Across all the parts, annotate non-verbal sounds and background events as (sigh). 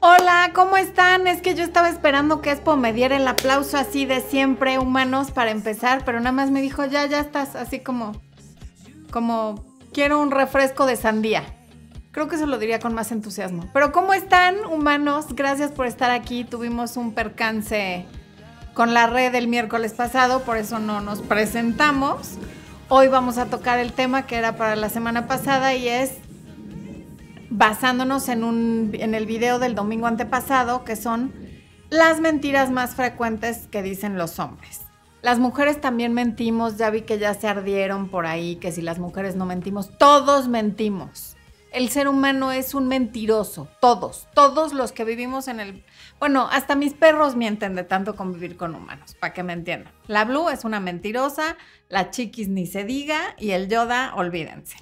Hola, ¿cómo están? Es que yo estaba esperando que Expo me diera el aplauso así de siempre, humanos, para empezar, pero nada más me dijo, ya, ya estás, así como, como, quiero un refresco de sandía. Creo que se lo diría con más entusiasmo. Pero ¿cómo están, humanos? Gracias por estar aquí. Tuvimos un percance con la red el miércoles pasado, por eso no nos presentamos. Hoy vamos a tocar el tema que era para la semana pasada y es basándonos en, el video del domingo antepasado, que son las mentiras más frecuentes que dicen los hombres. Las mujeres también mentimos, ya vi que ya se ardieron por ahí, que si las mujeres no mentimos, todos mentimos. El ser humano es un mentiroso, todos, todos los que vivimos en el... Bueno, hasta mis perros mienten de tanto convivir con humanos, para que me entiendan. La Blue es una mentirosa, la Chiquis ni se diga y el Yoda, olvídense.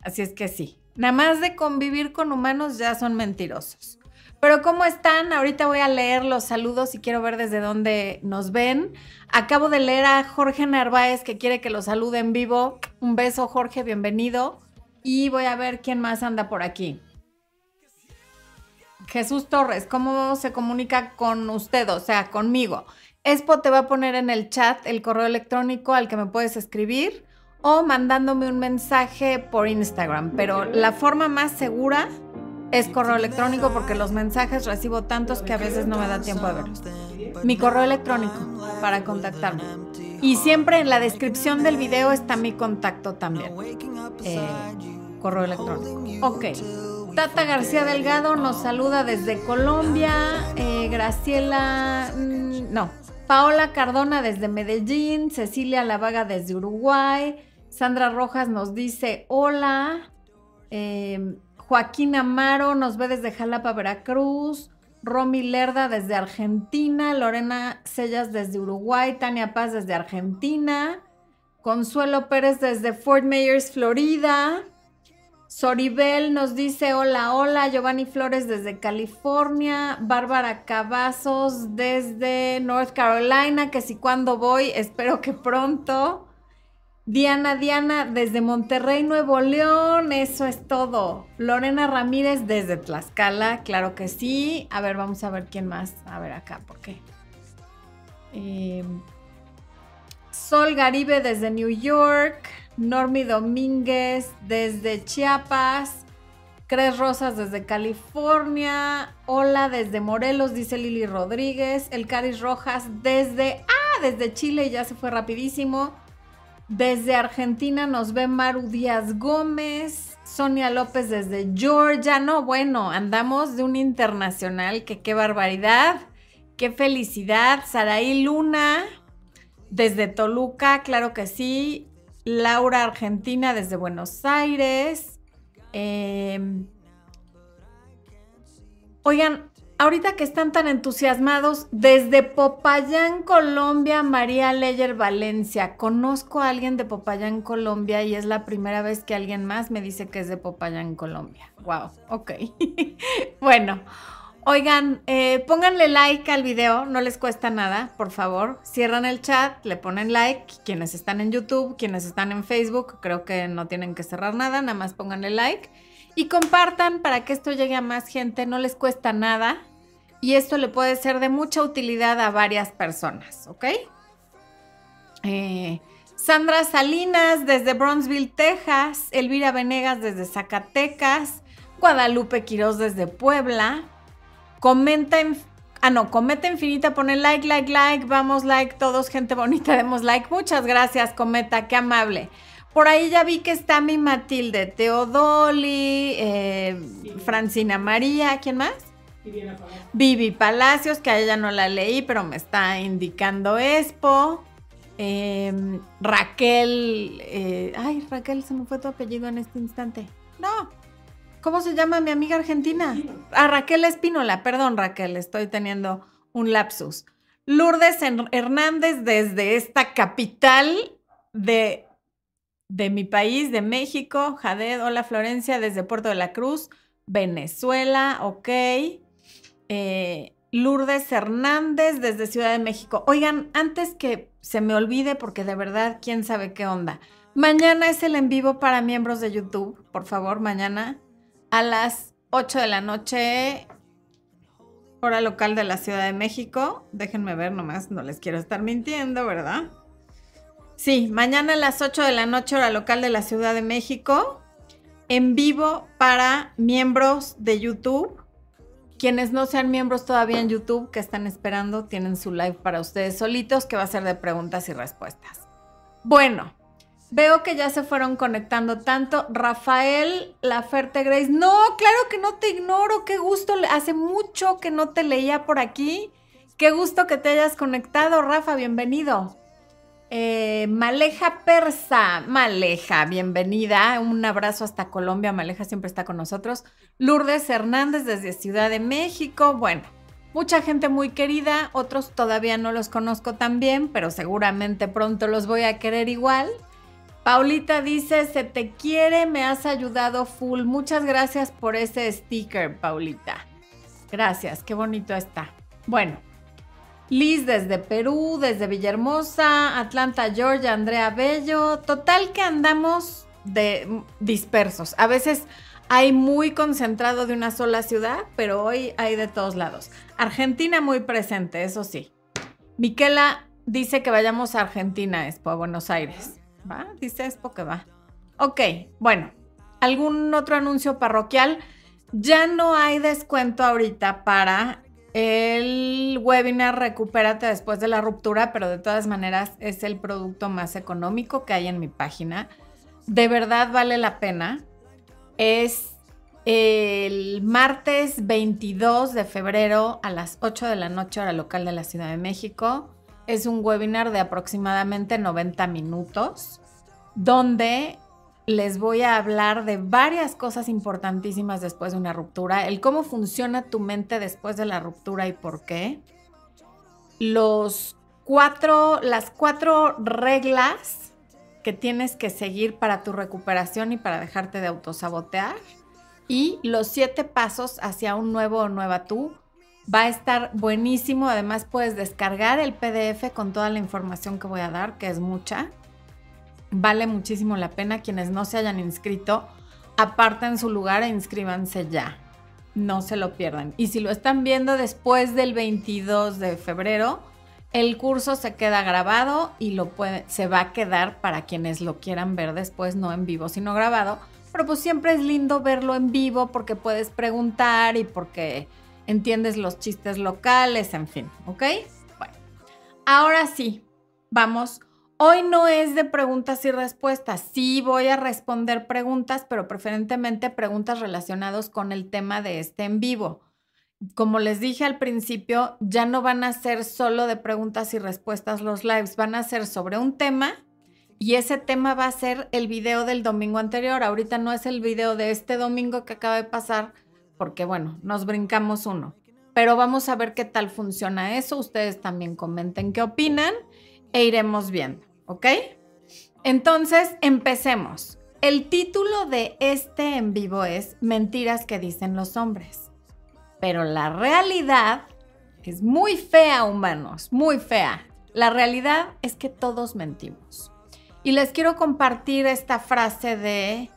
Así es que sí, Nada más de convivir con humanos ya son mentirosos. Pero ¿cómo están? Ahorita voy a leer los saludos y quiero ver desde dónde nos ven. Acabo de leer a Jorge Narváez que quiere que lo salude en vivo. Un beso Jorge, bienvenido. Y voy a ver quién más anda por aquí. Jesús Torres, ¿cómo se comunica con usted? O sea, conmigo. Expo te va a poner en el chat el correo electrónico al que me puedes escribir o mandándome un mensaje por Instagram. Pero la forma más segura es correo electrónico porque los mensajes recibo tantos que a veces no me da tiempo de verlos. Mi correo electrónico para contactarme. Y siempre en la descripción del video está mi contacto también. Eh, correo electrónico. Ok. Tata García Delgado nos saluda desde Colombia. Eh, Graciela. Mm, no. Paola Cardona desde Medellín. Cecilia Lavaga desde Uruguay. Sandra Rojas nos dice hola. Em, Joaquín Amaro nos ve desde Jalapa, Veracruz. Romy Lerda desde Argentina. Lorena Sellas desde Uruguay. Tania Paz desde Argentina. Consuelo Pérez desde Fort Myers, Florida. Soribel nos dice hola, hola. Giovanni Flores desde California. Bárbara Cavazos desde North Carolina, que si cuando voy, espero que pronto. Diana Diana desde Monterrey, Nuevo León, eso es todo. Lorena Ramírez desde Tlaxcala, claro que sí. A ver, vamos a ver quién más. A ver acá, ¿por qué? Em, Sol Garibe desde New York. Normi Domínguez desde Chiapas. Cres Rosas desde California. Hola desde Morelos, dice Lili Rodríguez. El Caris Rojas desde. ¡Ah! Desde Chile, ya se fue rapidísimo. Desde Argentina nos ve Maru Díaz Gómez, Sonia López desde Georgia. No, bueno, andamos de un internacional que qué barbaridad, qué felicidad. Saraí Luna desde Toluca, claro que sí. Laura Argentina desde Buenos Aires. Em, oigan, ahorita que están tan entusiasmados, desde Popayán, Colombia, María Leyer Valencia. Conozco a alguien de Popayán, Colombia y es la primera vez que alguien más me dice que es de Popayán, Colombia. Wow, ok. (laughs) bueno, oigan, eh, pónganle like al video, no les cuesta nada, por favor. Cierran el chat, le ponen like. Quienes están en YouTube, quienes están en Facebook, creo que no tienen que cerrar nada, nada más pónganle like. Y compartan para que esto llegue a más gente, no les cuesta nada y esto le puede ser de mucha utilidad a varias personas, ¿ok? Eh, Sandra Salinas desde Bronzeville, Texas, Elvira Venegas desde Zacatecas, Guadalupe Quiroz desde Puebla, comenta en... Ah, no, cometa infinita, pone like, like, like, vamos like, todos, gente bonita, (laughs) demos like. Muchas gracias, Cometa, qué amable. Por ahí ya vi que está mi Matilde Teodoli, eh, Francina María, ¿quién más? Vivi Palacios, que a ella no la leí, pero me está indicando Expo. Em, Raquel. Eh, ay, Raquel, se me fue tu apellido en este instante. No. ¿Cómo se llama mi amiga argentina? Ah, Raquel Espínola. Perdón, Raquel, estoy teniendo un lapsus. Lourdes Hernández desde esta capital de, de mi país, de México. Jaded, hola Florencia, desde Puerto de la Cruz, Venezuela, ok. Eh, Lourdes Hernández desde Ciudad de México. Oigan, antes que se me olvide, porque de verdad, quién sabe qué onda. Mañana es el en vivo para miembros de YouTube, por favor, mañana a las 8 de la noche, hora local de la Ciudad de México. Déjenme ver nomás, no les quiero estar mintiendo, ¿verdad? Sí, mañana a las 8 de la noche, hora local de la Ciudad de México, en vivo para miembros de YouTube. Quienes no sean miembros todavía en YouTube, que están esperando, tienen su live para ustedes solitos, que va a ser de preguntas y respuestas. Bueno, Veo que ya se fueron conectando tanto. Rafael Laferte Grace. No, claro que no te ignoro. Qué gusto. Hace mucho que no te leía por aquí. Qué gusto que te hayas conectado, Rafa. Bienvenido. Eh, Maleja Persa. Maleja, bienvenida. Un abrazo hasta Colombia. Maleja siempre está con nosotros. Lourdes Hernández desde Ciudad de México. Bueno, mucha gente muy querida. Otros todavía no los conozco tan bien, pero seguramente pronto los voy a querer igual. Paulita dice, se te quiere, me has ayudado full. Muchas gracias por ese sticker, Paulita. Gracias, qué bonito está. Bueno, Liz desde Perú, desde Villahermosa, Atlanta, Georgia, Andrea Bello. Total que andamos de dispersos. A veces hay muy concentrado de una sola ciudad, pero hoy hay de todos lados. Argentina muy presente, eso sí. Miquela dice que vayamos a Argentina, Expo, a Buenos Aires. ¿Va? Dice Expo que va. Ok, bueno, ¿algún otro anuncio parroquial? Ya no hay descuento ahorita para el webinar Recupérate después de la ruptura, pero de todas maneras es el producto más económico que hay en mi página. De verdad vale la pena. Es el martes 22 de febrero a las 8 de la noche hora local de la Ciudad de México. Es un webinar de aproximadamente 90 minutos donde les voy a hablar de varias cosas importantísimas después de una ruptura, el cómo funciona tu mente después de la ruptura y por qué, los cuatro, las cuatro reglas que tienes que seguir para tu recuperación y para dejarte de autosabotear y los siete pasos hacia un nuevo o nueva tú Va a estar buenísimo. Además, puedes descargar el PDF con toda la información que voy a dar, que es mucha. Vale muchísimo la pena. Quienes no se hayan inscrito, aparten su lugar e inscríbanse ya. No se lo pierdan. Y si lo están viendo después del 22 de febrero, el curso se queda grabado y lo puede, se va a quedar para quienes lo quieran ver después, no en vivo, sino grabado. Pero pues siempre es lindo verlo en vivo porque puedes preguntar y porque entiendes los chistes locales, en fin, ¿ok? Bueno, ahora sí, vamos. Hoy no es de preguntas y respuestas. Sí voy a responder preguntas, pero preferentemente preguntas relacionadas con el tema de este en vivo. Como les dije al principio, ya no van a ser solo de preguntas y respuestas los lives, van a ser sobre un tema y ese tema va a ser el video del domingo anterior. Ahorita no es el video de este domingo que acaba de pasar, porque bueno, nos brincamos uno. Pero vamos a ver qué tal funciona eso. Ustedes también comenten qué opinan e iremos viendo, ¿ok? Entonces, empecemos. El título de este en vivo es Mentiras que dicen los hombres. Pero la realidad es muy fea, humanos, muy fea. La realidad es que todos mentimos. Y les quiero compartir esta frase de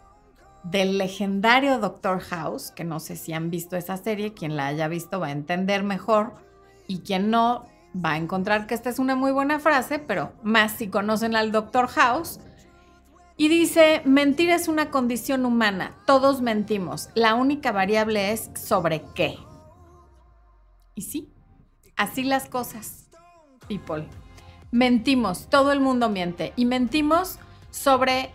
del legendario Doctor House, que no sé si han visto esa serie, quien la haya visto va a entender mejor y quien no va a encontrar que esta es una muy buena frase, pero más si conocen al Doctor House. Y dice, mentir es una condición humana, todos mentimos, la única variable es sobre qué. Y sí, así las cosas, people. Mentimos, todo el mundo miente y mentimos sobre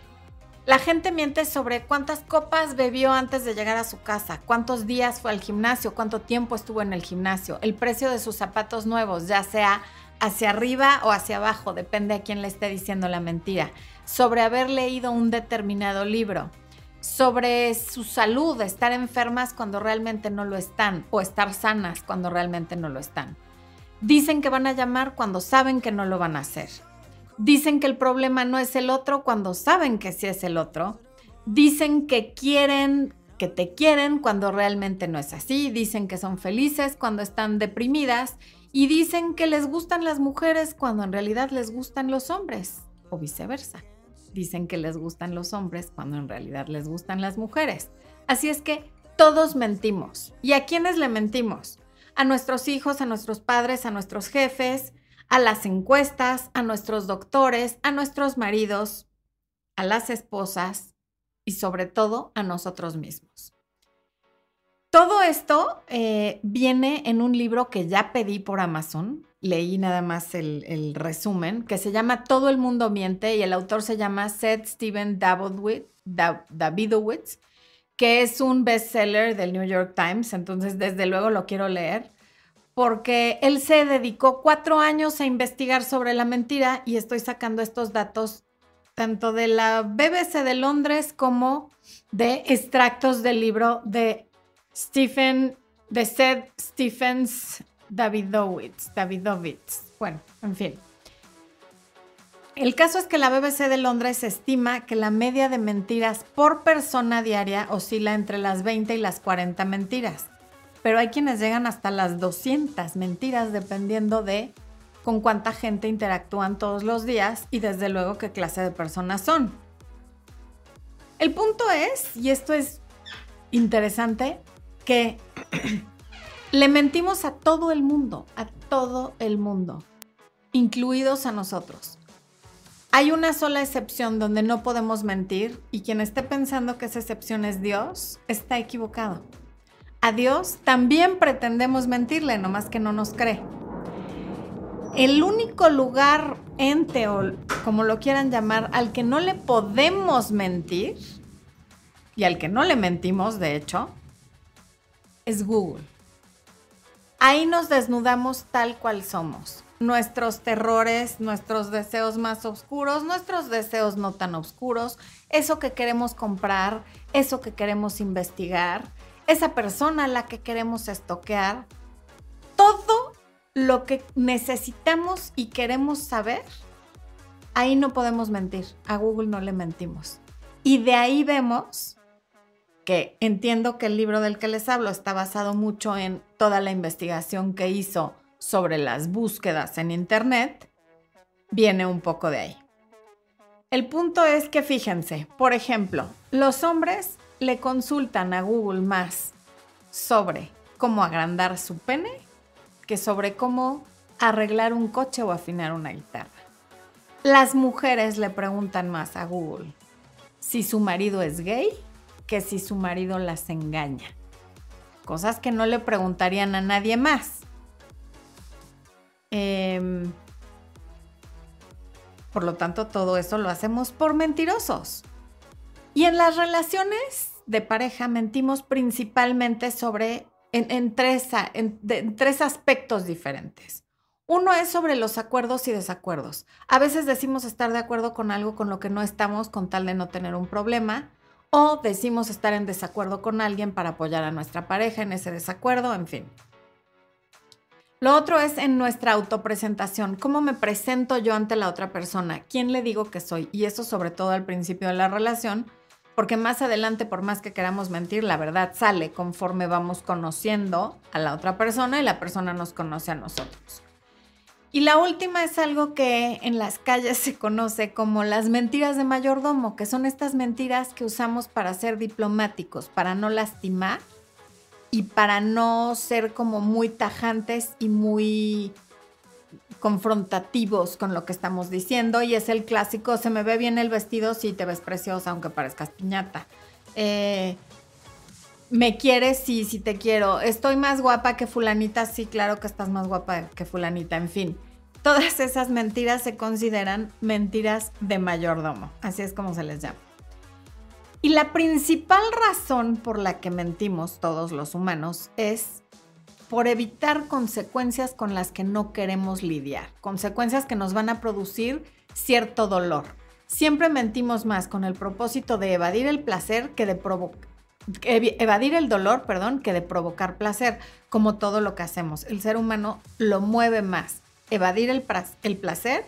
la gente miente sobre cuántas copas bebió antes de llegar a su casa, cuántos días fue al gimnasio, cuánto tiempo estuvo en el gimnasio, el precio de sus zapatos nuevos, ya sea hacia arriba o hacia abajo, depende a quién le esté diciendo la mentira, sobre haber leído un determinado libro, sobre su salud, estar enfermas cuando realmente no lo están o estar sanas cuando realmente no lo están. Dicen que van a llamar cuando saben que no lo van a hacer Dicen que el problema no es el otro cuando saben que sí es el otro. Dicen que quieren, que te quieren cuando realmente no es así. Dicen que son felices cuando están deprimidas. Y dicen que les gustan las mujeres cuando en realidad les gustan los hombres. O viceversa. Dicen que les gustan los hombres cuando en realidad les gustan las mujeres. Así es que todos mentimos. ¿Y a quiénes le mentimos? a nuestros hijos, a nuestros padres, a nuestros jefes, a las encuestas, a nuestros doctores, a nuestros maridos, a las esposas y sobre todo a nosotros mismos. Todo esto eh, viene en un libro que ya pedí por Amazon. Leí nada más el, el, resumen, que se llama Todo el mundo miente y el autor se llama Seth Steven Davidowitz, que es un bestseller del New York Times. Entonces, desde luego lo quiero leer porque él se dedicó cuatro años a investigar sobre la mentira y estoy sacando estos datos tanto de la BBC de Londres como de extractos del libro de Stephen, de Seth Stephens Davidowitz. Bueno, en fin. El caso es que la BBC de Londres estima que la media de mentiras por persona diaria oscila entre las 20 y las 40 mentiras. Pero hay quienes llegan hasta las 200 mentiras dependiendo de con cuánta gente interactúan todos los días y desde luego qué clase de personas son. El punto es, y esto es interesante, que (clears throat) le mentimos a todo el mundo, a todo el mundo, incluidos a nosotros. Hay una sola excepción donde no podemos mentir y quien esté pensando que esa excepción es Dios está equivocado. A Dios también pretendemos mentirle, nomás que no nos cree. El único lugar, ente o como lo quieran llamar, al que no le podemos mentir y al que no le mentimos, de hecho, es Google. Ahí nos desnudamos tal cual somos. Nuestros terrores, nuestros deseos más oscuros, nuestros deseos no tan oscuros, eso que queremos comprar, eso que queremos investigar, esa persona a la que queremos estoquear, todo lo que necesitamos y queremos saber, ahí no podemos mentir. A Google no le mentimos. Y de ahí vemos que entiendo que el libro del que les hablo está basado mucho en toda la investigación que hizo sobre las búsquedas en Internet, viene un poco de ahí. El punto es que fíjense, por ejemplo, los hombres le consultan a Google más sobre cómo agrandar su pene que sobre cómo arreglar un coche o afinar una guitarra. Las mujeres le preguntan más a Google si su marido es gay que si su marido las engaña. Cosas que no le preguntarían a nadie más. Em, por lo tanto, todo eso lo hacemos por mentirosos. Y en las relaciones de pareja mentimos principalmente sobre, en, tres, en tres aspectos diferentes. Uno es sobre los acuerdos y desacuerdos. A veces decimos estar de acuerdo con algo con lo que no estamos con tal de no tener un problema o decimos estar en desacuerdo con alguien para apoyar a nuestra pareja en ese desacuerdo, en fin. Lo otro es en nuestra autopresentación, cómo me presento yo ante la otra persona, quién le digo que soy, y eso sobre todo al principio de la relación, porque más adelante, por más que queramos mentir, la verdad sale conforme vamos conociendo a la otra persona y la persona nos conoce a nosotros. Y la última es algo que en las calles se conoce como las mentiras de mayordomo, que son estas mentiras que usamos para ser diplomáticos, para no lastimar y para no ser como muy tajantes y muy confrontativos con lo que estamos diciendo. Y es el clásico, se me ve bien el vestido, sí te ves preciosa, aunque parezcas piñata. Eh, me quieres, sí, sí te quiero. Estoy más guapa que fulanita, sí, claro que estás más guapa que fulanita, en fin. Todas esas mentiras se consideran mentiras de mayordomo, así es como se les llama. Y la principal razón por la que mentimos todos los humanos es por evitar consecuencias con las que no queremos lidiar, consecuencias que nos van a producir cierto dolor. Siempre mentimos más con el propósito de evadir el placer que de provocar evadir el dolor, perdón, que de provocar placer, como todo lo que hacemos. El ser humano lo mueve más evadir el, el placer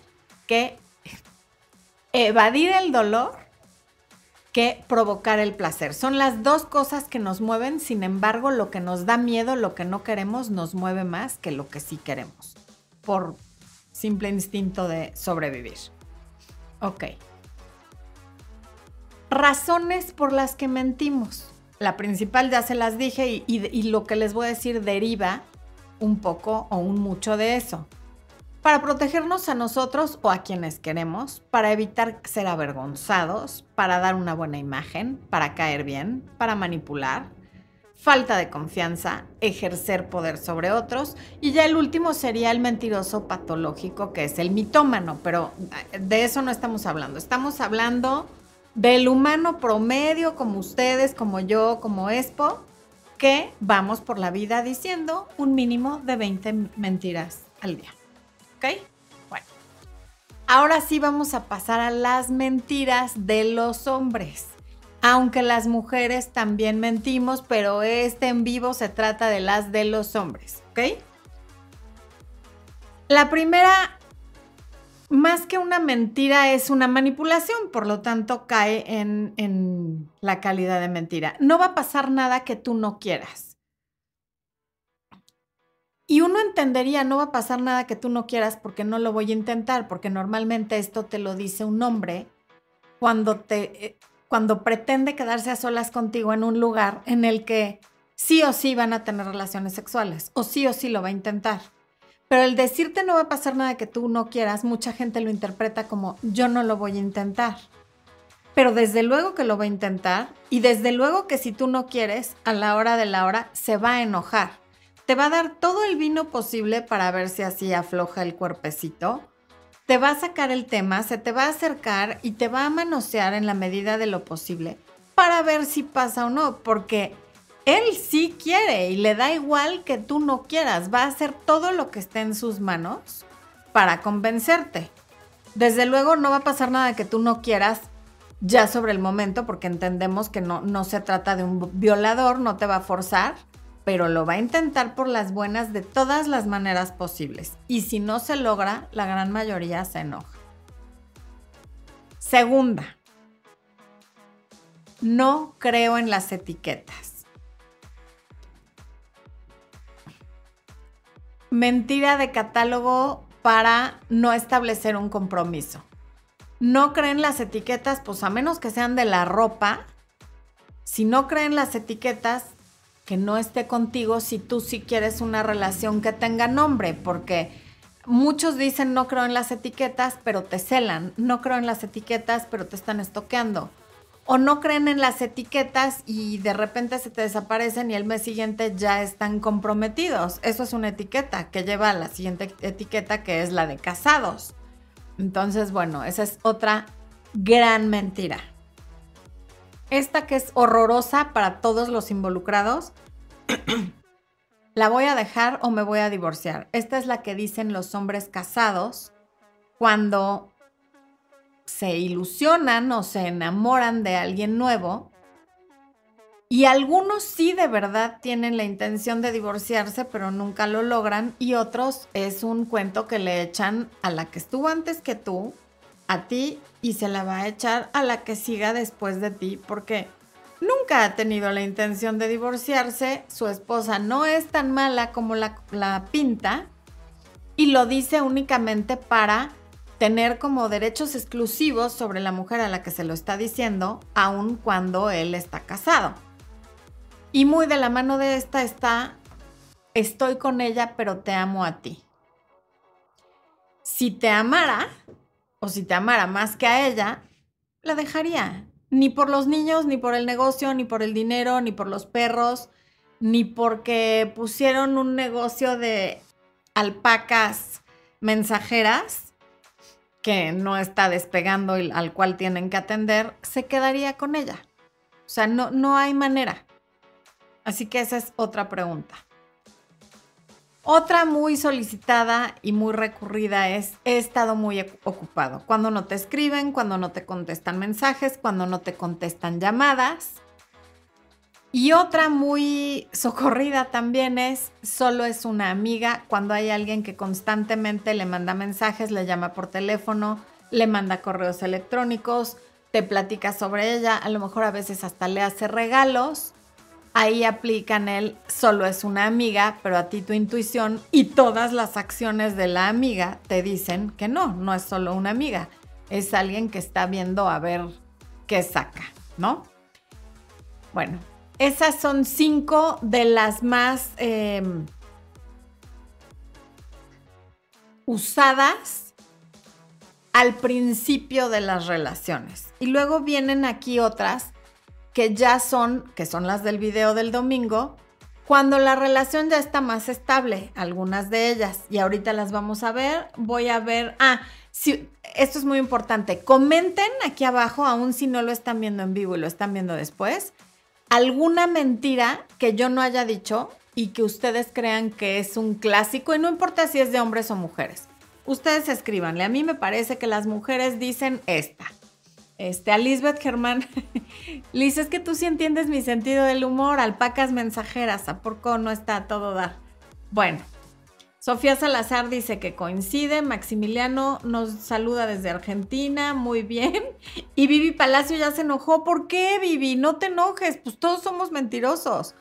que evadir el dolor que provocar el placer. Son las dos cosas que nos mueven, sin embargo, lo que nos da miedo, lo que no queremos, nos mueve más que lo que sí queremos, por simple instinto de sobrevivir. Ok. Razones por las que mentimos la principal ya se las dije y, lo que les voy a decir deriva un poco o un mucho de eso. Para protegernos a nosotros o a quienes queremos, para evitar ser avergonzados, para dar una buena imagen, para caer bien, para manipular, falta de confianza, ejercer poder sobre otros y ya el último sería el mentiroso patológico que es el mitómano, pero eh, de eso no estamos hablando, estamos hablando del humano promedio como ustedes, como yo, como Expo, que vamos por la vida diciendo un mínimo de 20 mentiras al día. ¿Ok? Bueno, ahora sí vamos a pasar a las mentiras de los hombres aunque las mujeres también mentimos, pero este en vivo se trata de las de los hombres, ¿ok? La primera, más que una mentira, es una manipulación, por lo tanto cae en, en la calidad de mentira. No va a pasar nada que tú no quieras. Y uno entendería, no va a pasar nada que tú no quieras porque no lo voy a intentar, porque normalmente esto te lo dice un hombre cuando te eh, cuando pretende quedarse a solas contigo en un lugar en el que sí o sí van a tener relaciones sexuales o sí o sí lo va a intentar. Pero el decirte no va a pasar nada que tú no quieras, mucha gente lo interpreta como yo no lo voy a intentar. Pero desde luego que lo va a intentar y desde luego que si tú no quieres, a la hora de la hora se va a enojar. Te va a dar todo el vino posible para ver si así afloja el cuerpecito. Te va a sacar el tema, se te va a acercar y te va a manosear en la medida de lo posible para ver si pasa o no, porque él sí quiere y le da igual que tú no quieras, va a hacer todo lo que esté en sus manos para convencerte. Desde luego no va a pasar nada que tú no quieras ya sobre el momento, porque entendemos que no, no se trata de un violador, no te va a forzar, pero lo va a intentar por las buenas de todas las maneras posibles. Y si no se logra, la gran mayoría se enoja. Segunda, no creo en las etiquetas. Mentira de catálogo para no establecer un compromiso. No creen las etiquetas, pues a menos que sean de la ropa. Si no creen las etiquetas, que no esté contigo si tú sí quieres una relación que tenga nombre, porque muchos dicen no creo en las etiquetas, pero te celan, no creo en las etiquetas, pero te están estoqueando. O no creen en las etiquetas y de repente se te desaparecen y el mes siguiente ya están comprometidos. Eso es una etiqueta que lleva a la siguiente etiqueta que es la de casados. Entonces, bueno, esa es otra gran mentira. Esta que es horrorosa para todos los involucrados (clears throat) la voy a dejar o me voy a divorciar. Esta es la que dicen los hombres casados cuando se ilusionan o se enamoran de alguien nuevo. Y algunos sí de verdad tienen la intención de divorciarse, pero nunca lo logran. Y otros es un cuento que le echan a la que estuvo antes que tú, a ti, y se la va a echar a la que siga después de ti, porque nunca ha tenido la intención de divorciarse, su esposa no es tan mala como la, pinta y lo dice únicamente para tener como derechos exclusivos sobre la mujer a la que se lo está diciendo, aun cuando él está casado. Y muy de la mano de esta está, estoy con ella, pero te amo a ti. Si te amara, o si te amara más que a ella, la dejaría ni por los niños, ni por el negocio, ni por el dinero, ni por los perros, ni porque pusieron un negocio de alpacas mensajeras que no está despegando y al cual tienen que atender, se quedaría con ella. O sea, no, no hay manera. Así que esa es otra pregunta. Otra muy solicitada y muy recurrida es, he estado muy ocupado. Cuando no te escriben, cuando no te contestan mensajes, cuando no te contestan llamadas. Y otra muy socorrida también es, solo es una amiga cuando hay alguien que constantemente le manda mensajes, le llama por teléfono, le manda correos electrónicos, te platica sobre ella, a lo mejor a veces hasta le hace regalos ahí aplican el solo es una amiga, pero a ti tu intuición y todas las acciones de la amiga te dicen que no, no es solo una amiga, es alguien que está viendo a ver qué saca, ¿no? Bueno, esas son cinco de las más em, usadas al principio de las relaciones. Y luego vienen aquí otras que ya son, que son las del video del domingo, cuando la relación ya está más estable, algunas de ellas, y ahorita las vamos a ver, voy a ver, ah, si, esto es muy importante, comenten aquí abajo, aún si no lo están viendo en vivo y lo están viendo después, alguna mentira que yo no haya dicho y que ustedes crean que es un clásico, y no importa si es de hombres o mujeres. Ustedes escríbanle, a mí me parece que las mujeres dicen esta. Este, a Lisbeth Germán, (laughs) Liz, es que tú sí entiendes mi sentido del humor, alpacas mensajeras, ¿a poco no está todo dar? Bueno, Sofía Salazar dice que coincide, Maximiliano nos saluda desde Argentina, muy bien. (laughs) Y Vivi Palacio ya se enojó. ¿Por qué, Vivi? No te enojes, pues todos somos mentirosos.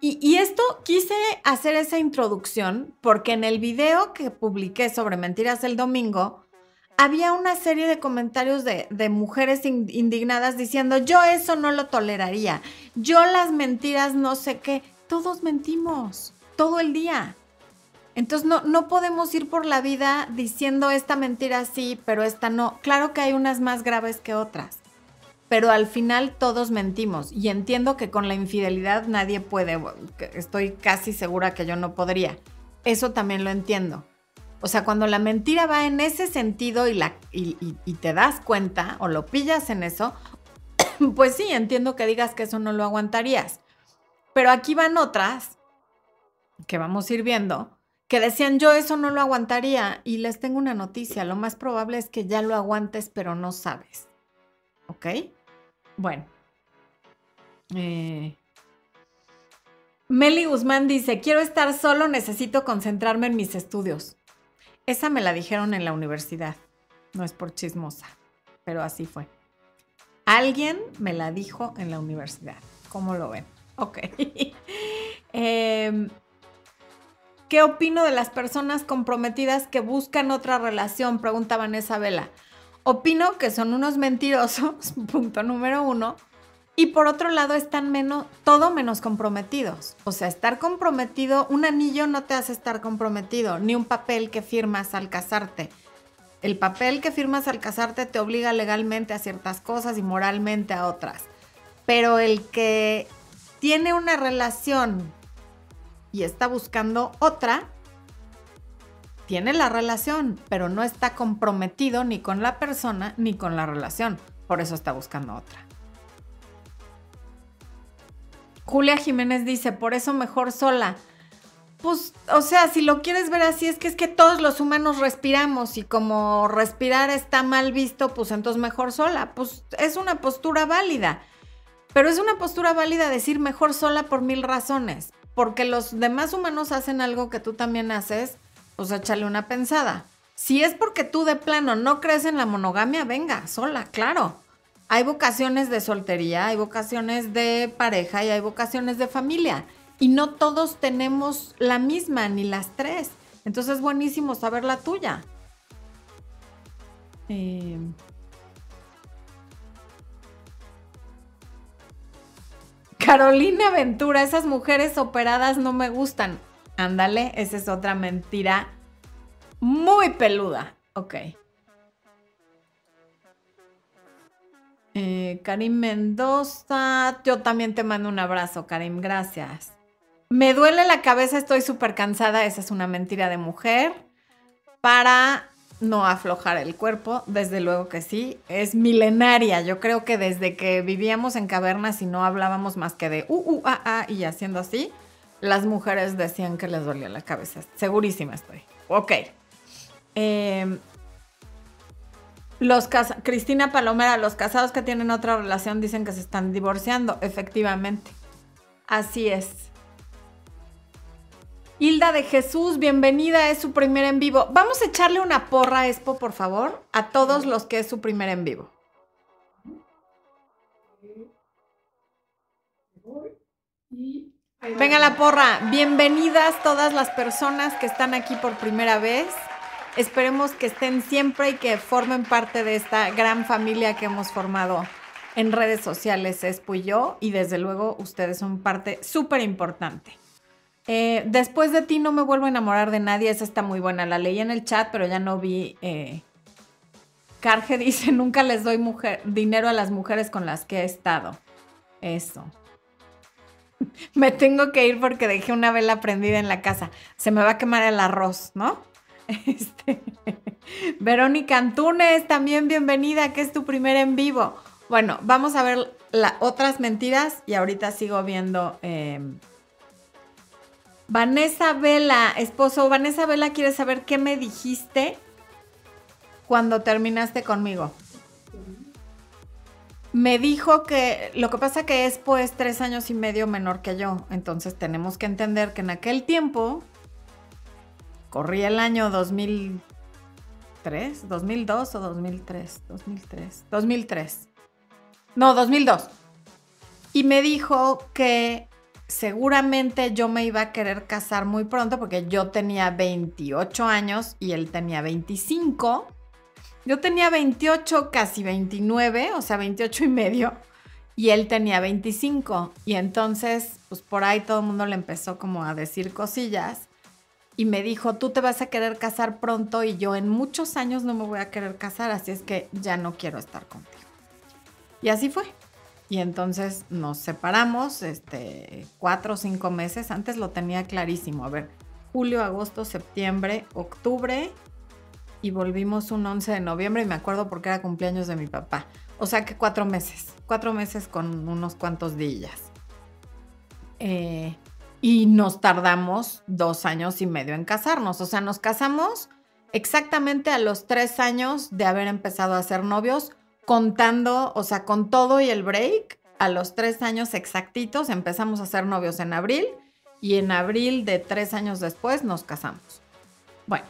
Y, y, esto quise hacer esa introducción porque en el video que publiqué sobre mentiras el domingo, había una serie de comentarios de, mujeres indignadas diciendo, yo eso no lo toleraría, yo las mentiras no sé qué, todos mentimos todo el día. Entonces no, no podemos ir por la vida diciendo esta mentira sí, pero esta no. Claro que hay unas más graves que otras, pero al final todos mentimos y entiendo que con la infidelidad nadie puede, estoy casi segura que yo no podría. Eso también lo entiendo. O sea, cuando la mentira va en ese sentido y, te das cuenta o lo pillas en eso, (coughs) pues sí, entiendo que digas que eso no lo aguantarías. Pero aquí van otras que vamos a ir viendo que decían yo eso no lo aguantaría y les tengo una noticia, lo más probable es que ya lo aguantes pero no sabes. ¿Ok? Bueno. Eh, Meli Guzmán dice, quiero estar solo, necesito concentrarme en mis estudios. Esa me la dijeron en la universidad. No es por chismosa, pero así fue. Alguien me la dijo en la universidad. ¿Cómo lo ven? Ok. (laughs) Em, ¿Qué opino de las personas comprometidas que buscan otra relación? Pregunta Vanessa Vela. Opino que son unos mentirosos, (laughs) punto número uno, y por otro lado, están menos, todo menos comprometidos. O sea, estar comprometido, un anillo no te hace estar comprometido, ni un papel que firmas al casarte. El papel que firmas al casarte te obliga legalmente a ciertas cosas y moralmente a otras. Pero el que tiene una relación y está buscando otra, tiene la relación, pero no está comprometido ni con la persona ni con la relación. Por eso está buscando otra. Julia Jiménez dice, por eso mejor sola. Pues, o sea, si lo quieres ver así, es que es que todos los humanos respiramos y como respirar está mal visto, pues entonces mejor sola. Pues es una postura válida. Pero es una postura válida decir mejor sola por mil razones. Porque los demás humanos hacen algo que tú también haces, pues échale una pensada. Si es porque tú de plano no crees en la monogamia, venga, sola, claro. Hay vocaciones de soltería, hay vocaciones de pareja y hay vocaciones de familia. Y no todos tenemos la misma, ni las tres. Entonces es buenísimo saber la tuya. Eh, Carolina Ventura, esas mujeres operadas no me gustan. Ándale, esa es otra mentira muy peluda. Ok. Eh, Karim Mendoza, yo también te mando un abrazo, Karim, gracias. Me duele la cabeza, estoy súper cansada, esa es una mentira de mujer. Para no aflojar el cuerpo, desde luego que sí, es milenaria. Yo creo que desde que vivíamos en cavernas y no hablábamos más que de uh, uh, ah, ah, y haciendo así, las mujeres decían que les dolía la cabeza. Segurísima estoy. Ok. Eh, los Cristina Palomera, los casados que tienen otra relación dicen que se están divorciando, efectivamente. Así es. Hilda de Jesús, bienvenida, es su primer en vivo. Vamos a echarle una porra Expo, por favor, a todos los que es su primer en vivo. Venga la porra, bienvenidas todas las personas que están aquí por primera vez. Esperemos que estén siempre y que formen parte de esta gran familia que hemos formado en redes sociales, Espo y yo, y desde luego ustedes son parte súper importante. Eh, después de ti no me vuelvo a enamorar de nadie. Esa está muy buena. La leí en el chat, pero ya no vi. Eh... Carge (laughs) dice: Nunca les doy dinero a las mujeres con las que he estado. Eso. (laughs) me tengo que ir porque dejé una vela prendida en la casa. Se me va a quemar el arroz, ¿no? (laughs) Este, Verónica Antunes, también bienvenida, que es tu primer en vivo. Bueno, vamos a ver las otras mentiras y ahorita sigo viendo. Em, Vanessa Vela, esposo, Vanessa Vela quiere saber qué me dijiste cuando terminaste conmigo. Me dijo que lo que pasa que es pues tres años y medio menor que yo, entonces tenemos que entender que en aquel tiempo corría el año 2003, 2002 o 2003, 2003, 2003. No, 2002. Y me dijo que seguramente yo me iba a querer casar muy pronto porque yo tenía 28 años y él tenía 25 yo tenía 28, casi 29, o sea, 28 y medio, y él tenía 25. Y entonces, pues por ahí todo el mundo le empezó como a decir cosillas. Y me dijo, tú te vas a querer casar pronto y yo en muchos años no me voy a querer casar, así es que ya no quiero estar contigo. Y así fue. Y entonces nos separamos, este, cuatro o cinco meses. Antes lo tenía clarísimo. A ver, julio, agosto, septiembre, octubre, y volvimos un 11 de noviembre y me acuerdo porque era cumpleaños de mi papá. O sea que cuatro meses, cuatro meses con unos cuantos días. Eh, y nos tardamos dos años y medio en casarnos. O sea, nos casamos exactamente a los tres años de haber empezado a ser novios, contando, o sea, con todo y el break, a los tres años exactitos empezamos a ser novios en abril y en abril de tres años después nos casamos. Bueno,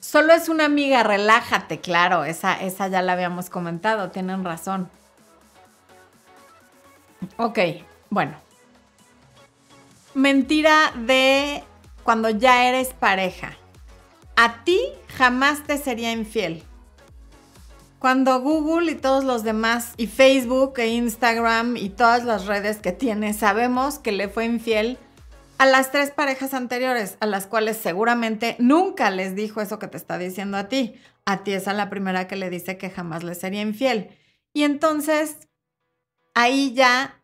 Solo es una amiga, relájate, claro, esa, esa ya la habíamos comentado, tienen razón. Ok, bueno. Mentira de cuando ya eres pareja. A ti jamás te sería infiel. Cuando Google y todos los demás, y Facebook e Instagram y todas las redes que tiene, sabemos que le fue infiel a las tres parejas anteriores, a las cuales seguramente nunca les dijo eso que te está diciendo a ti. A ti es a la primera que le dice que jamás le sería infiel. Y entonces, ahí ya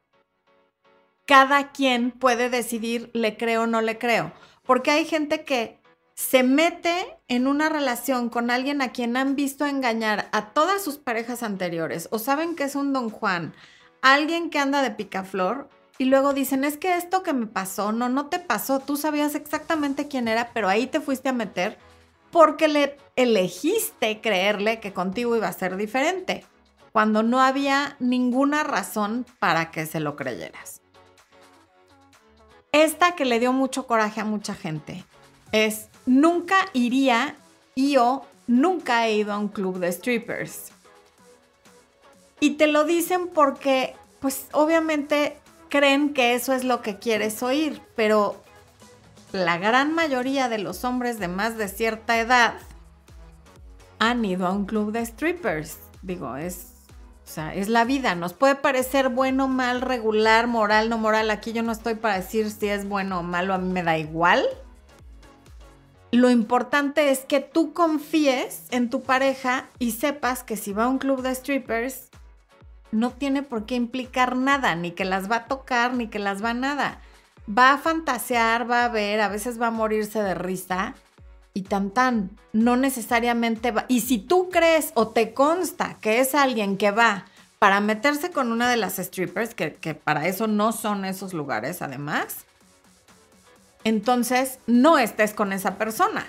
cada quien puede decidir le creo o no le creo. Porque hay gente que se mete en una relación con alguien a quien han visto engañar a todas sus parejas anteriores o saben que es un don Juan, alguien que anda de picaflor y luego dicen, es que esto que me pasó, no, no te pasó, tú sabías exactamente quién era, pero ahí te fuiste a meter porque le elegiste creerle que contigo iba a ser diferente, cuando no había ninguna razón para que se lo creyeras. Esta que le dio mucho coraje a mucha gente es, nunca iría y yo nunca he ido a un club de strippers. Y te lo dicen porque, pues obviamente creen que eso es lo que quieres oír, pero la gran mayoría de los hombres de más de cierta edad han ido a un club de strippers. Digo, es, o sea, es la vida. Nos puede parecer bueno, mal, regular, moral, no moral. Aquí yo no estoy para decir si es bueno o malo, a mí me da igual. Lo importante es que tú confíes en tu pareja y sepas que si va a un club de strippers, no tiene por qué implicar nada, ni que las va a tocar, ni que las va a nada. Va a fantasear, va a ver, a veces va a morirse de risa y tan tan, no necesariamente va. Y si tú crees o te consta que es alguien que va para meterse con una de las strippers, que, que para eso no son esos lugares además, entonces no estés con esa persona.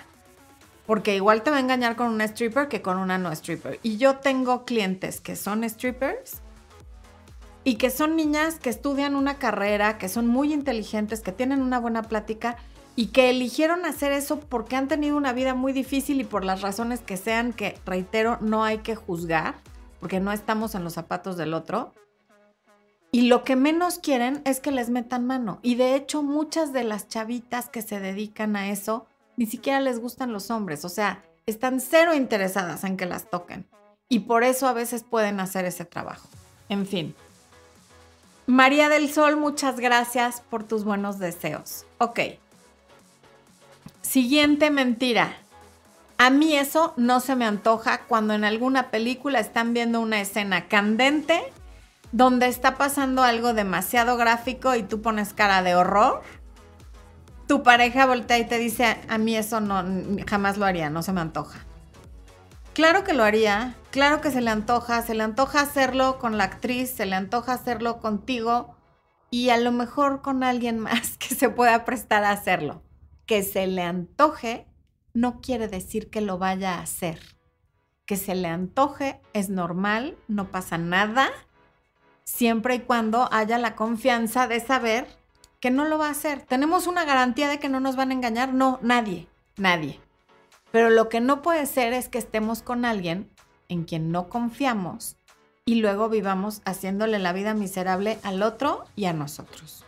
Porque igual te va a engañar con una stripper que con una no stripper. Y yo tengo clientes que son strippers y que son niñas que estudian una carrera, que son muy inteligentes, que tienen una buena plática y que eligieron hacer eso porque han tenido una vida muy difícil y por las razones que sean, que reitero, no hay que juzgar, porque no estamos en los zapatos del otro. Y lo que menos quieren es que les metan mano. Y de hecho muchas de las chavitas que se dedican a eso ni siquiera les gustan los hombres, o sea, están cero interesadas en que las toquen. Y por eso a veces pueden hacer ese trabajo. En fin, María del Sol, muchas gracias por tus buenos deseos. Ok. Siguiente mentira. A mí eso no se me antoja cuando en alguna película están viendo una escena candente donde está pasando algo demasiado gráfico y tú pones cara de horror. Tu pareja voltea y te dice, a mí eso no, jamás lo haría, no se me antoja. Claro que lo haría, claro que se le antoja, se le antoja hacerlo con la actriz, se le antoja hacerlo contigo y a lo mejor con alguien más (laughs) que se pueda prestar a hacerlo. Que se le antoje no quiere decir que lo vaya a hacer. Que se le antoje es normal, no pasa nada, siempre y cuando haya la confianza de saber que no lo va a hacer. ¿Tenemos una garantía de que no nos van a engañar? No, nadie, nadie. Pero lo que no puede ser es que estemos con alguien en quien no confiamos y luego vivamos haciéndole la vida miserable al otro y a nosotros.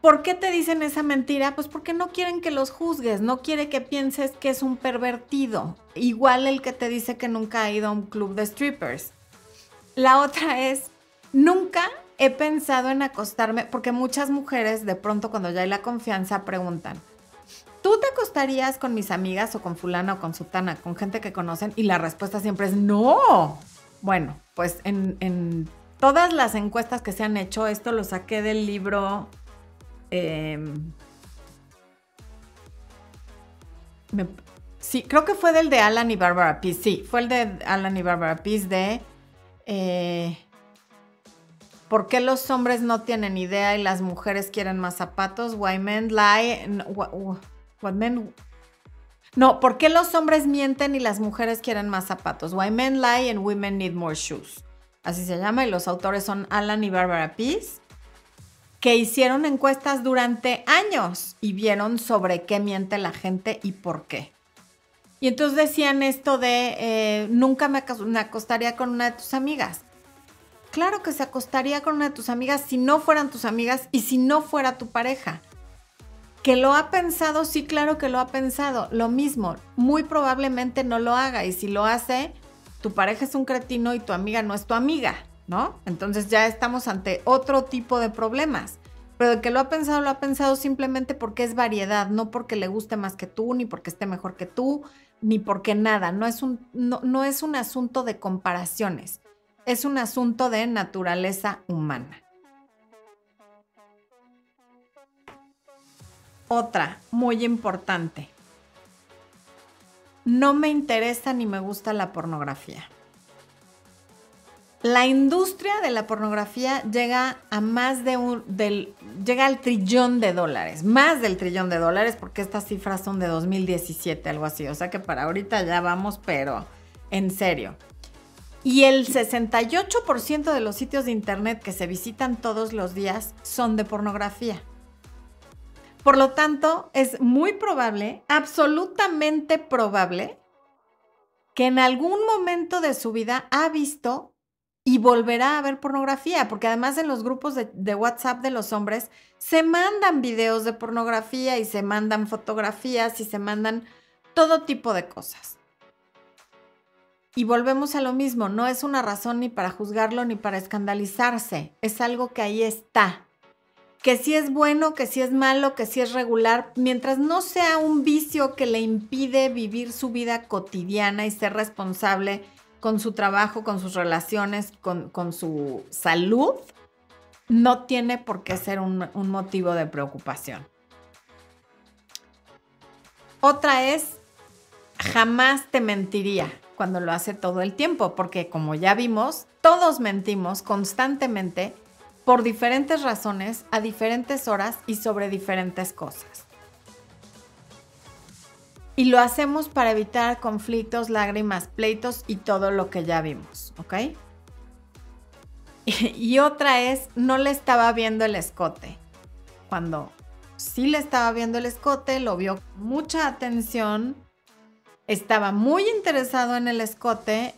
¿Por qué te dicen esa mentira? Pues porque no quieren que los juzgues, no quiere que pienses que es un pervertido, igual el que te dice que nunca ha ido a un club de strippers. La otra es, nunca he pensado en acostarme, porque muchas mujeres de pronto cuando ya hay la confianza preguntan, ¿tú te acostarías con mis amigas o con fulana o con sutana, con gente que conocen? Y la respuesta siempre es no. Bueno, pues en, todas las encuestas que se han hecho, esto lo saqué del libro... Em, sí, creo que fue del de Alan y Barbara Pease. Sí, fue el de Alan y Barbara Pease de... Eh, ¿Por qué los hombres no tienen idea y las mujeres quieren más zapatos? Why men lie? what men, no, ¿por qué los hombres mienten y las mujeres quieren más zapatos? Why men lie and women need more shoes. Así se llama y los autores son Alan y Barbara Pease, que hicieron encuestas durante años y vieron sobre qué miente la gente y por qué. Y entonces decían esto de, eh, nunca me acostaría con una de tus amigas claro que se acostaría con una de tus amigas si no fueran tus amigas y si no fuera tu pareja. Que lo ha pensado, sí, claro que lo ha pensado. Lo mismo, muy probablemente no lo haga y si lo hace, tu pareja es un cretino y tu amiga no es tu amiga, ¿no? Entonces ya estamos ante otro tipo de problemas. Pero el que lo ha pensado, lo ha pensado simplemente porque es variedad, no porque le guste más que tú, ni porque esté mejor que tú, ni porque nada. No es un, no, no es un asunto de comparaciones es un asunto de naturaleza humana. Otra, muy importante. No me interesa ni me gusta la pornografía. La industria de la pornografía llega a más de un, llega al trillón de dólares, más del trillón de dólares, porque estas cifras son de 2017, algo así. O sea que para ahorita ya vamos, pero en serio. Y el 68% de los sitios de Internet que se visitan todos los días son de pornografía. Por lo tanto, es muy probable, absolutamente probable, que en algún momento de su vida ha visto y volverá a ver pornografía, porque además en los grupos de, de, WhatsApp de los hombres se mandan videos de pornografía y se mandan fotografías y se mandan todo tipo de cosas. Y volvemos a lo mismo, no es una razón ni para juzgarlo ni para escandalizarse, es algo que ahí está. Que si es bueno, que si es malo, que si es regular, mientras no sea un vicio que le impide vivir su vida cotidiana y ser responsable con su trabajo, con sus relaciones, con, su salud, no tiene por qué ser un motivo de preocupación. Otra es, jamás te mentiría cuando lo hace todo el tiempo, porque como ya vimos, todos mentimos constantemente por diferentes razones, a diferentes horas y sobre diferentes cosas. Y lo hacemos para evitar conflictos, lágrimas, pleitos y todo lo que ya vimos, ¿ok? (laughs) Y otra es, no le estaba viendo el escote. Cuando sí le estaba viendo el escote, lo vio con mucha atención, estaba muy interesado en el escote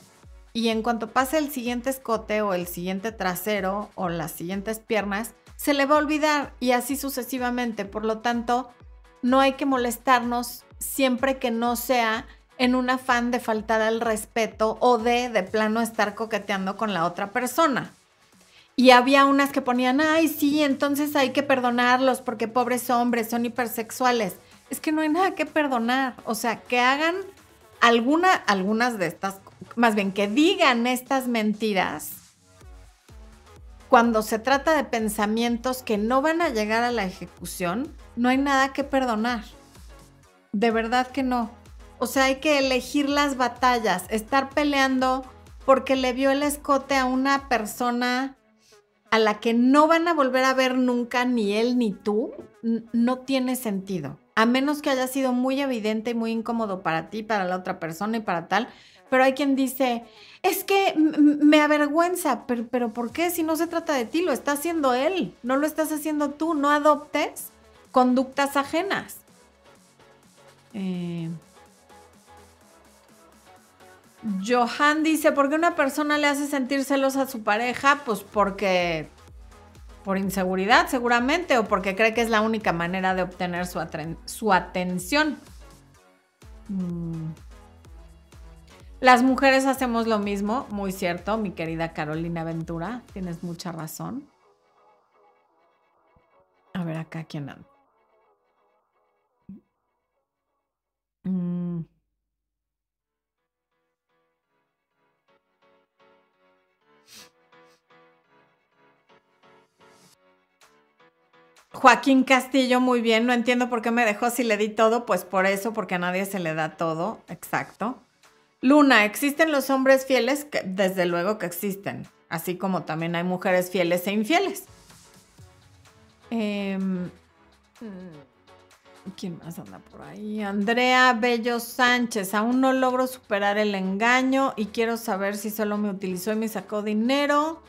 y en cuanto pase el siguiente escote o el siguiente trasero o las siguientes piernas, se le va a olvidar y así sucesivamente. Por lo tanto, no hay que molestarnos siempre que no sea en un afán de faltar al respeto o de de plano estar coqueteando con la otra persona. Y había unas que ponían, ay, sí, entonces hay que perdonarlos porque pobres hombres son hipersexuales. Es que no hay nada que perdonar. O sea, que hagan alguna, algunas de estas, más bien que digan estas mentiras cuando se trata de pensamientos que no van a llegar a la ejecución, no hay nada que perdonar. De verdad que no. O sea, hay que elegir las batallas, estar peleando porque le vio el escote a una persona a la que no van a volver a ver nunca ni él ni tú, no tiene sentido. A menos que haya sido muy evidente y muy incómodo para ti, para la otra persona y para tal. Pero hay quien dice, es que me avergüenza, pero, pero ¿por qué? Si no se trata de ti, lo está haciendo él, no lo estás haciendo tú, no adoptes conductas ajenas. Eh, Johan dice, ¿por qué una persona le hace sentir celos a su pareja? Pues porque por inseguridad seguramente o porque cree que es la única manera de obtener su, su atención. Mm. Las mujeres hacemos lo mismo, muy cierto, mi querida Carolina Ventura, tienes mucha razón. A ver acá quién anda. Mm. Joaquín Castillo, muy bien. No entiendo por qué me dejó si le di todo. Pues por eso, porque a nadie se le da todo. Exacto. Luna, ¿existen los hombres fieles? desde luego que existen. Así como también hay mujeres fieles e infieles. Em, ¿Quién más anda por ahí? Andrea Bello Sánchez. Aún no logro superar el engaño y quiero saber si solo me utilizó y me sacó dinero.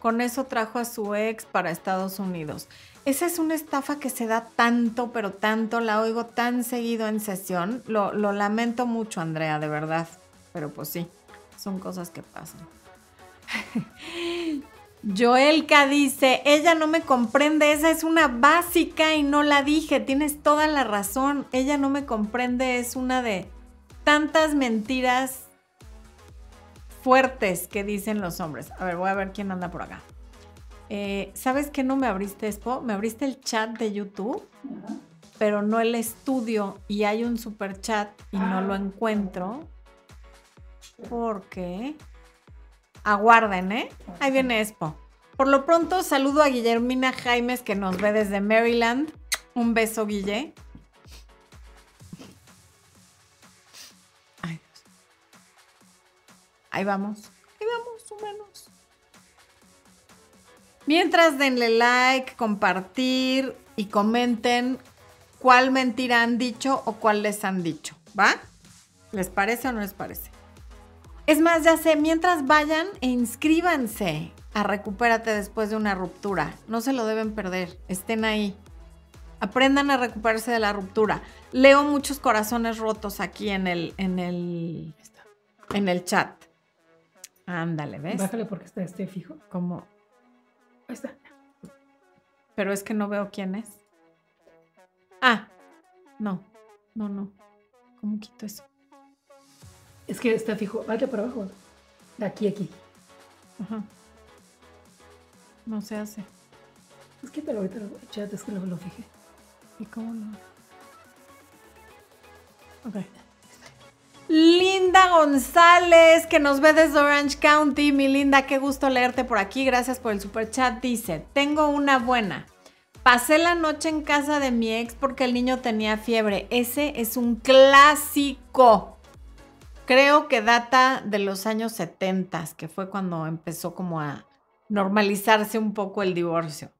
Con eso trajo a su ex para Estados Unidos. Esa es una estafa que se da tanto, pero tanto, la oigo tan seguido en sesión. Lo, lamento mucho, Andrea, de verdad. Pero pues sí, son cosas que pasan. (laughs) Joelka dice, ella no me comprende, esa es una básica y no la dije, tienes toda la razón, ella no me comprende, es una de tantas mentiras fuertes que dicen los hombres. A ver, voy a ver quién anda por acá. Eh, ¿Sabes qué no me abriste, Expo? Me abriste el chat de YouTube, pero no el estudio. Y hay un super chat y no lo ah. encuentro. Porque. Aguarden, ¿eh? Ahí viene Expo. Por lo pronto, saludo a Guillermina Jaimes que nos ve desde Maryland. Un beso, Guille. Ahí vamos. Ahí vamos, humanos. Mientras denle like, compartir y comenten cuál mentira han dicho o cuál les han dicho, ¿va? ¿Les parece o no les parece? Es más, ya sé, mientras vayan e inscríbanse a Recupérate después de una ruptura. No se lo deben perder, estén ahí. Aprendan a recuperarse de la ruptura. Leo muchos corazones rotos aquí en el, en el, en el chat. Ándale, ¿ves? Bájale porque está este fijo. Como Ahí está. Pero es que no veo quién es. Ah, no, no, no. ¿Cómo quito eso? Es que está fijo. Vaya para abajo. De aquí, aquí. Ajá. No se hace. Es que pero ahorita lo chat, es que lo, lo fijé. ¿Y cómo no? Ok. Linda González, que nos ve desde Orange County. Mi linda, qué gusto leerte por aquí. Gracias por el super chat. Dice, tengo una buena. Pasé la noche en casa de mi ex porque el niño tenía fiebre. Ese es un clásico. Creo que data de los años 70, que fue cuando empezó como a normalizarse un poco el divorcio.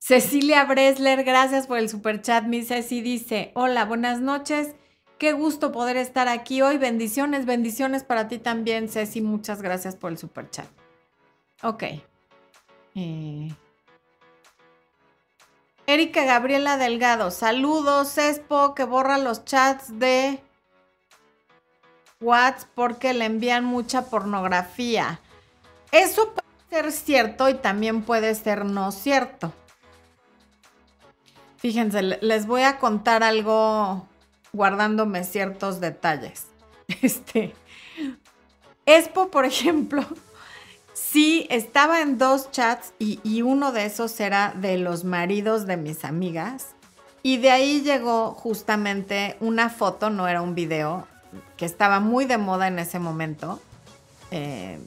Cecilia Bresler, gracias por el super chat. Mi Ceci dice, hola, buenas noches. Qué gusto poder estar aquí hoy. Bendiciones, bendiciones para ti también, Ceci. Muchas gracias por el super chat. Ok. Eh. Erika Gabriela Delgado, saludos, Espo, que borra los chats de WhatsApp porque le envían mucha pornografía. Eso puede ser cierto y también puede ser no cierto. Fíjense, les voy a contar algo guardándome ciertos detalles. (laughs) Este, Expo, por ejemplo, (laughs) Sí, estaba en dos chats y uno de esos era de los maridos de mis amigas. Y de ahí llegó justamente una foto, no era un video, que estaba muy de moda en ese momento, eh,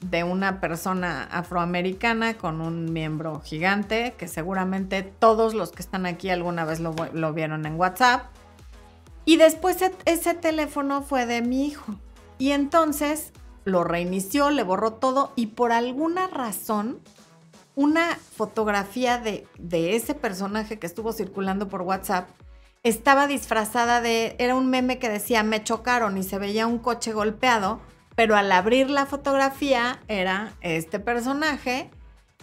de una persona afroamericana con un miembro gigante, que seguramente todos los que están aquí alguna vez lo, lo vieron en WhatsApp. Y después ese teléfono fue de mi hijo. Y entonces lo reinició, le borró todo y por alguna razón una fotografía de, de, ese personaje que estuvo circulando por WhatsApp estaba disfrazada de, era un meme que decía, me chocaron y se veía un coche golpeado, pero al abrir la fotografía era este personaje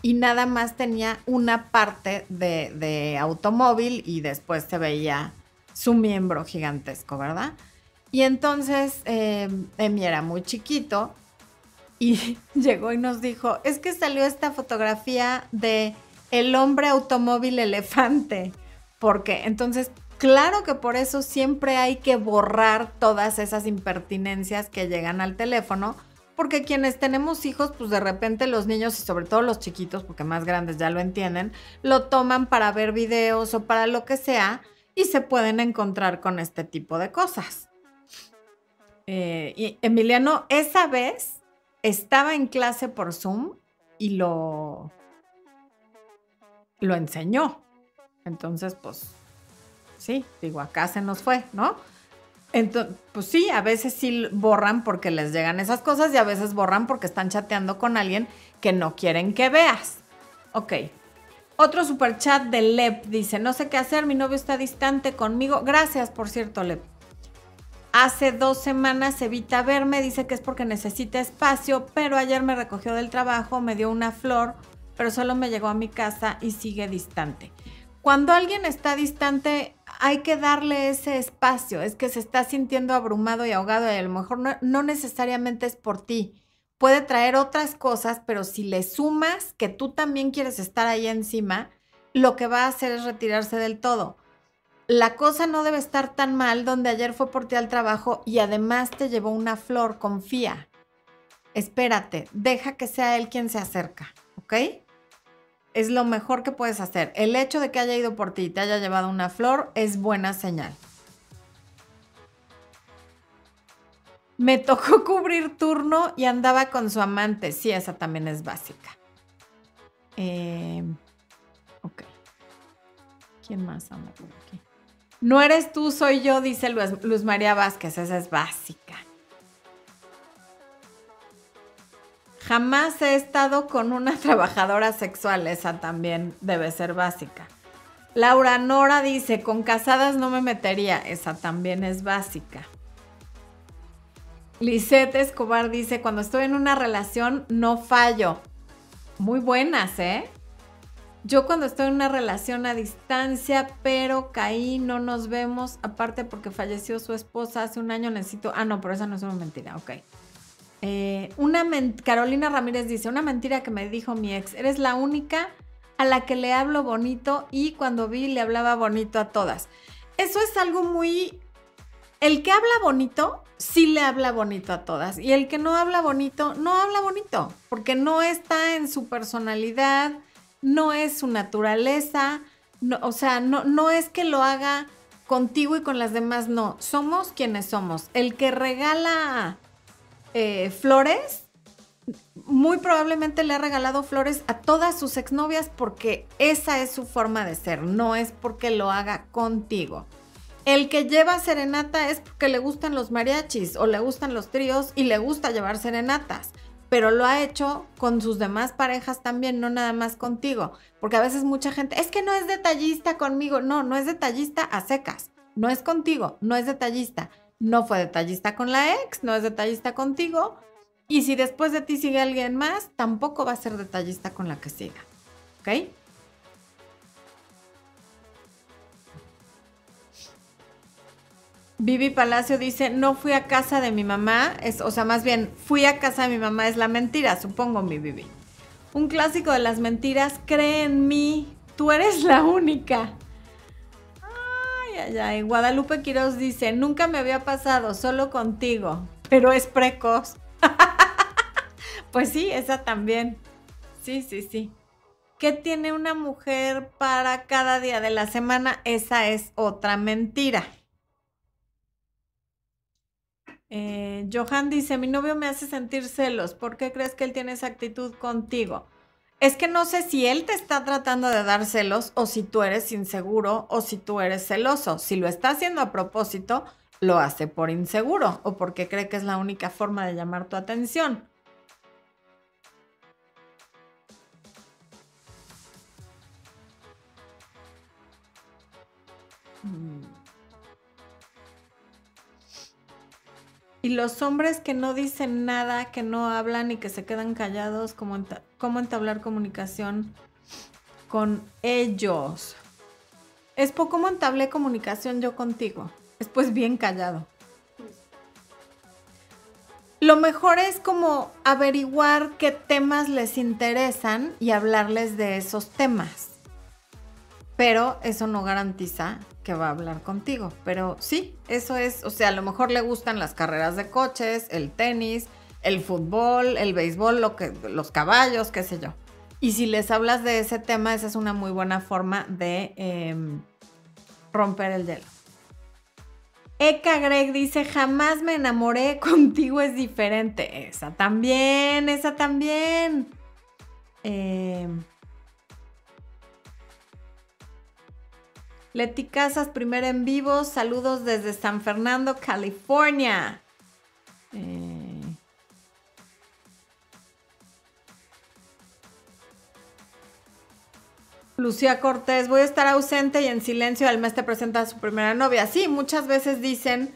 y nada más tenía una parte de, de automóvil y después se veía su miembro gigantesco, ¿verdad? Y entonces eh, Emi era muy chiquito y (laughs) llegó y nos dijo, es que salió esta fotografía de el hombre automóvil elefante, porque entonces, claro que por eso siempre hay que borrar todas esas impertinencias que llegan al teléfono, porque quienes tenemos hijos, pues de repente los niños y sobre todo los chiquitos, porque más grandes ya lo entienden, lo toman para ver videos o para lo que sea y se pueden encontrar con este tipo de cosas. Eh, y Emiliano, esa vez estaba en clase por Zoom y lo, lo enseñó. Entonces, pues, sí, digo, acá se nos fue, ¿no? Entonces, pues sí, a veces sí borran porque les llegan esas cosas y a veces borran porque están chateando con alguien que no quieren que veas. Ok. Otro super chat de Lep dice, no sé qué hacer, mi novio está distante conmigo. Gracias, por cierto, Lep. Hace dos semanas evita verme, dice que es porque necesita espacio, pero ayer me recogió del trabajo, me dio una flor, pero solo me llegó a mi casa y sigue distante. Cuando alguien está distante, hay que darle ese espacio, es que se está sintiendo abrumado y ahogado y a lo mejor no, necesariamente es por ti. Puede traer otras cosas, pero si le sumas que tú también quieres estar ahí encima, lo que va a hacer es retirarse del todo la cosa no debe estar tan mal donde ayer fue por ti al trabajo y además te llevó una flor, confía. Espérate, deja que sea él quien se acerca, ¿ok? Es lo mejor que puedes hacer. El hecho de que haya ido por ti y te haya llevado una flor es buena señal. Me tocó (laughs) cubrir turno y andaba con su amante. Sí, esa también es básica. Eh, ok. ¿Quién más anda por aquí? No eres tú, soy yo, dice Luz, María Vázquez. Esa es básica. Jamás he estado con una (laughs) trabajadora sexual. Esa también debe ser básica. Laura Nora dice, con casadas no me metería. Esa también es básica. Lisette Escobar dice, cuando estoy en una relación no fallo. Muy buenas, ¿eh? Yo cuando estoy en una relación a distancia, pero caí, no nos vemos, aparte porque falleció su esposa hace un año, necesito... Ah, no, pero esa no es una mentira, ok. Eh, una Carolina Ramírez dice, una mentira que me dijo mi ex, eres la única a la que le hablo bonito y cuando vi le hablaba bonito a todas. Eso es algo muy... El que habla bonito, sí le habla bonito a todas. Y el que no habla bonito, no habla bonito, porque no está en su personalidad no es su naturaleza, o sea, no, no es que lo haga contigo y con las demás, no, somos quienes somos. El que regala eh, flores, muy probablemente le ha regalado flores a todas sus exnovias porque esa es su forma de ser, no es porque lo haga contigo. El que lleva serenata es porque le gustan los mariachis o le gustan los tríos y le gusta llevar serenatas pero lo ha hecho con sus demás parejas también, no nada más contigo. Porque a veces mucha gente, es que no es detallista conmigo. No, no es detallista a secas. No es contigo, no es detallista. No fue detallista con la ex, no es detallista contigo. Y si después de ti sigue alguien más, tampoco va a ser detallista con la que siga. ¿Ok? Vivi Palacio dice, no fui a casa de mi mamá, es, o sea, más bien, fui a casa de mi mamá, es la mentira, supongo, mi Vivi. Un clásico de las mentiras, cree en mí, tú eres la única. Ay, ay. Guadalupe Quiroz dice, nunca me había pasado, solo contigo, pero es precoz. (laughs) Pues sí, esa también. Sí, sí, sí. ¿Qué tiene una mujer para cada día de la semana? Esa es otra mentira. Eh, Johan dice, mi novio me hace sentir celos. ¿Por qué crees que él tiene esa actitud contigo? Es que no sé si él te está tratando de dar celos o si tú eres inseguro o si tú eres celoso. Si lo está haciendo a propósito, lo hace por inseguro o porque cree que es la única forma de llamar tu atención. Mm. Y los hombres que no dicen nada, que no hablan y que se quedan callados, ¿cómo, cómo entablar comunicación con ellos? Es poco cómo entablé comunicación yo contigo. Después bien callado. Lo mejor es como averiguar qué temas les interesan y hablarles de esos temas. Pero eso no garantiza que va a hablar contigo. Pero sí, eso es, o sea, a lo mejor le gustan las carreras de coches, el tenis, el fútbol, el béisbol, lo que, los caballos, qué sé yo. Y si les hablas de ese tema, esa es una muy buena forma de em, romper el hielo. Eka Greg dice, jamás me enamoré, (laughs) contigo es diferente. Esa también, esa también. Eh, Leti Casas, primer en vivo. Saludos desde San Fernando, California. Eh, Lucía Cortés, voy a estar ausente y en silencio. Al mes te presenta a su primera novia. Sí, muchas veces dicen,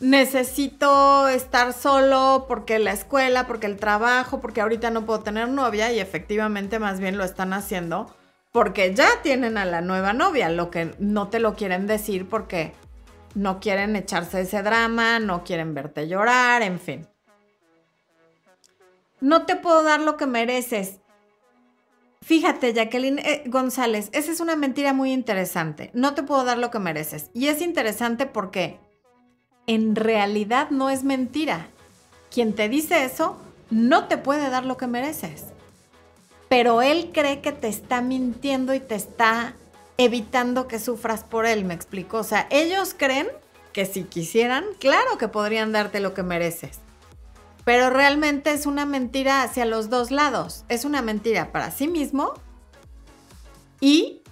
necesito estar solo porque la escuela, porque el trabajo, porque ahorita no puedo tener novia y efectivamente más bien lo están haciendo porque ya tienen a la nueva novia, lo que no te lo quieren decir porque no quieren echarse ese drama, no quieren verte llorar, en fin. No te puedo dar lo que mereces. Fíjate, Jacqueline eh, González, esa es una mentira muy interesante. No te puedo dar lo que mereces. Y es interesante porque en realidad no es mentira. Quien te dice eso no te puede dar lo que mereces pero él cree que te está mintiendo y te está evitando que sufras por él, me explico. O sea, ellos creen que si quisieran, claro que podrían darte lo que mereces. Pero realmente es una mentira hacia los dos lados. Es una mentira para sí mismo y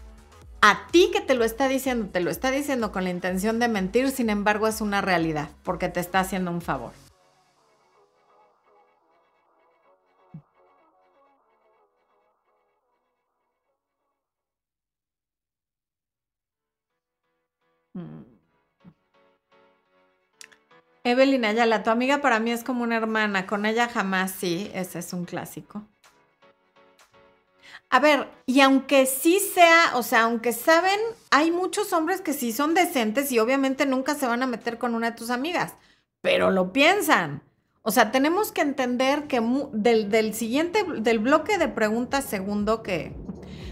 a ti que te lo está diciendo, te lo está diciendo con la intención de mentir, sin embargo es una realidad, porque te está haciendo un favor. Evelyn Ayala, tu amiga para mí es como una hermana, con ella jamás sí, ese es un clásico. A ver, y aunque sí sea, o sea, aunque saben, hay muchos hombres que sí son decentes y obviamente nunca se van a meter con una de tus amigas, pero lo piensan. O sea, tenemos que entender que del, siguiente, del bloque de preguntas segundo que,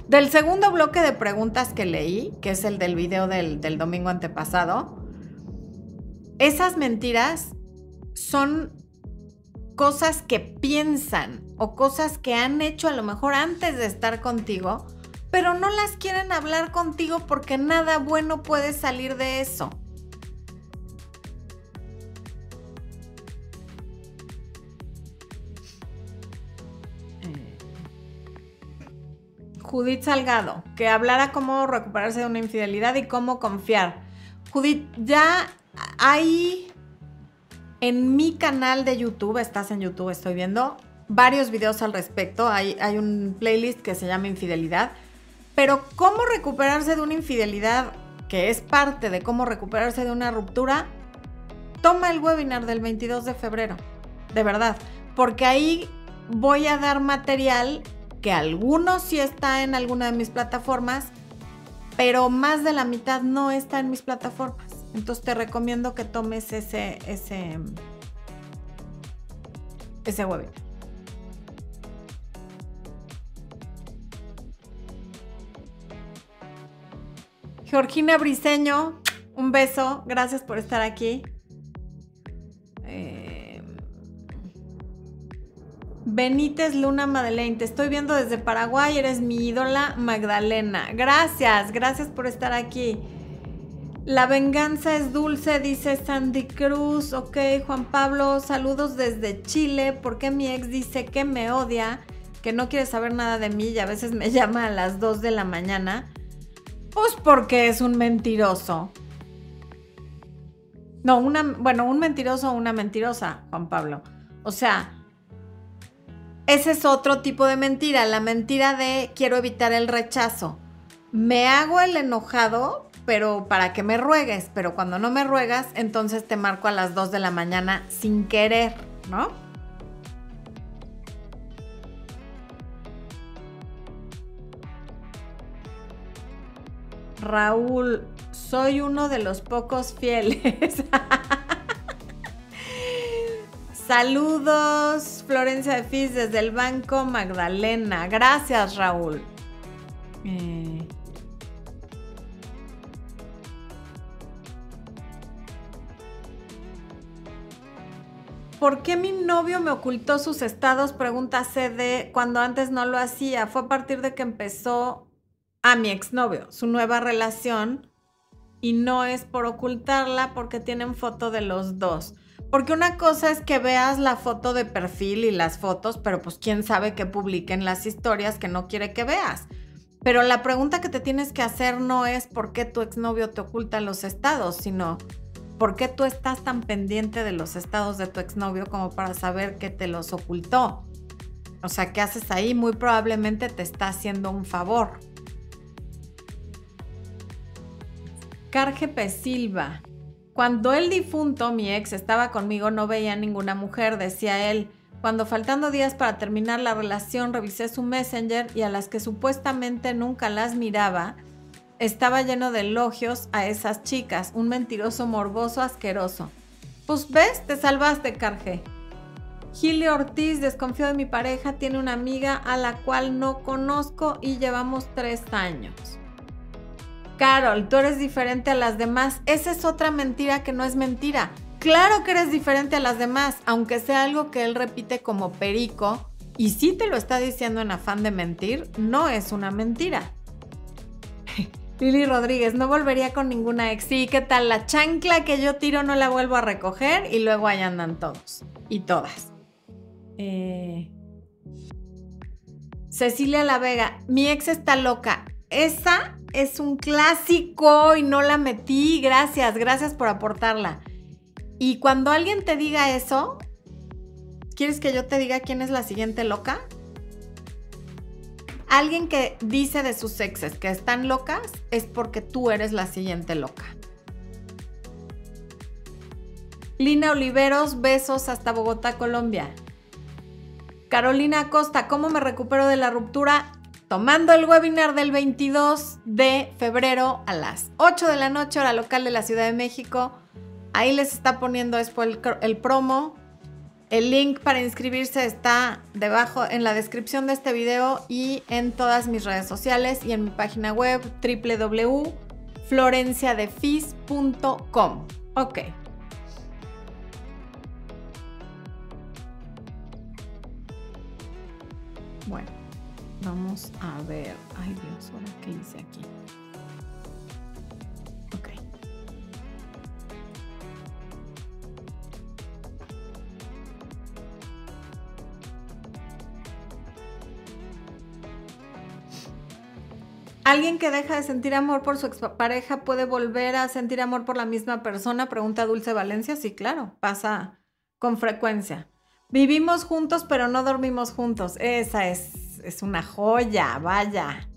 del segundo bloque de preguntas que leí, que es el del video del, domingo antepasado, esas mentiras son cosas que piensan o cosas que han hecho a lo mejor antes de estar contigo, pero no las quieren hablar contigo porque nada bueno puede salir de eso. Judith Salgado, que hablara cómo recuperarse de una infidelidad y cómo confiar. Judith, ya hay en mi canal de YouTube, estás en YouTube, estoy viendo varios videos al respecto. Hay, hay un playlist que se llama Infidelidad. Pero cómo recuperarse de una infidelidad, que es parte de cómo recuperarse de una ruptura, toma el webinar del 22 de febrero. De verdad. Porque ahí voy a dar material que algunos sí está en alguna de mis plataformas, pero más de la mitad no está en mis plataformas. Entonces te recomiendo que tomes ese, ese, ese. Georgina Briseño, un beso, gracias por estar aquí. Benítez Luna Madeleine, te estoy viendo desde Paraguay, eres mi ídola Magdalena. Gracias, gracias por estar aquí. La venganza es dulce, dice Sandy Cruz. Ok, Juan Pablo, saludos desde Chile. ¿Por qué mi ex dice que me odia? Que no quiere saber nada de mí y a veces me (laughs) llama a las 2 de la mañana. Pues porque es un mentiroso. No, una, bueno, un mentiroso o una mentirosa, Juan Pablo. O sea, ese es otro tipo de mentira, la mentira de quiero evitar el rechazo. Me hago el enojado, pero para que me ruegues, pero cuando no me ruegas, entonces te marco a las 2 de la mañana sin querer, ¿no? Raúl, soy uno de los pocos fieles. (laughs) Saludos, Florencia de Fis desde el Banco Magdalena. Gracias, Raúl. Eh, ¿Por qué mi novio me ocultó sus estados? Pregunta CD, cuando antes no lo hacía. Fue a partir de que empezó a mi exnovio, su nueva relación. Y no es por ocultarla porque tienen foto de los dos. Porque una cosa es que veas la foto de perfil y las fotos, pero pues quién sabe que publiquen las historias que no quiere que veas. Pero la pregunta que te tienes que hacer no es por qué tu exnovio te oculta los estados, sino por qué tú estás tan pendiente de los estados de tu exnovio como para saber que te los ocultó. O sea, ¿qué haces ahí? Muy probablemente te está haciendo un favor. Carge Silva. Cuando el difunto, mi ex, estaba conmigo, no veía ninguna mujer, decía él. Cuando faltando días para terminar la relación, revisé su messenger y a las que supuestamente nunca las miraba, estaba lleno de elogios a esas chicas, un mentiroso morboso asqueroso. Pues ves, te salvaste, Carge. Gilio Ortiz desconfió de mi pareja, tiene una amiga a la cual no conozco y llevamos tres años. Carol, tú eres diferente a las demás. Esa es otra mentira que no es mentira. Claro que eres diferente a las demás, aunque sea algo que él repite como perico, y si te lo está diciendo en afán de mentir, no es una mentira. Lili Rodríguez, no volvería con ninguna ex. Sí, ¿qué tal? La chancla que yo tiro no la vuelvo a recoger y luego ahí andan todos y todas. Eh, Cecilia La Vega, mi ex está loca. Esa es un clásico y no la metí. Gracias, gracias por aportarla. Y cuando alguien te diga eso, ¿quieres que yo te diga quién es la siguiente loca? Alguien que dice de sus exes que están locas es porque tú eres la siguiente loca. Lina Oliveros, besos hasta Bogotá, Colombia. Carolina Acosta, ¿cómo me recupero de la ruptura? tomando el webinar del 22 de febrero a las 8 de la noche, hora local de la Ciudad de México. Ahí les está poniendo el, promo. El link para inscribirse está debajo en la descripción de este video y en todas mis redes sociales y en mi página web www.florenciadefis.com. Ok. Bueno. Vamos a ver. Ay Dios, ahora qué hice aquí. ¿Alguien que deja de sentir amor por su expareja puede volver a sentir amor por la misma persona? Pregunta Dulce Valencia. Sí, claro, pasa con frecuencia. Vivimos juntos, pero no dormimos juntos. Esa es es una joya, vaya.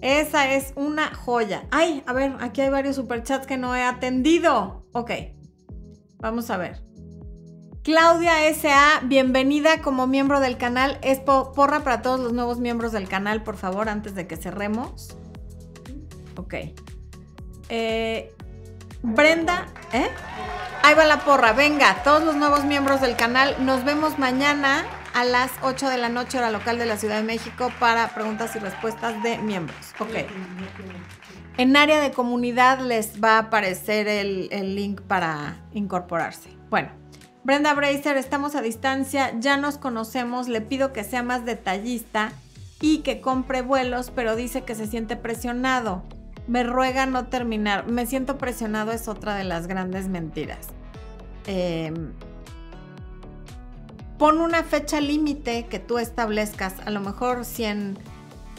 Esa es una joya. Ay, a ver, aquí hay varios superchats que no he atendido. Ok, vamos a ver. Claudia S.A., bienvenida como miembro del canal. Es porra para todos los nuevos miembros del canal, por favor, antes de que cerremos. Ok. Eh, Brenda, ¿eh? Ahí va la porra. Venga, todos los nuevos miembros del canal. Nos vemos mañana a las 8 de la noche, hora local de la Ciudad de México, para preguntas y respuestas de miembros. Ok. En área de comunidad les va a aparecer el, link para incorporarse. Bueno, Brenda Bracer, estamos a distancia, ya nos conocemos, le pido que sea más detallista y que compre vuelos, pero dice que se siente presionado. Me ruega no terminar. Me siento presionado es otra de las grandes mentiras. Em, pon una fecha límite que tú establezcas. A lo mejor si en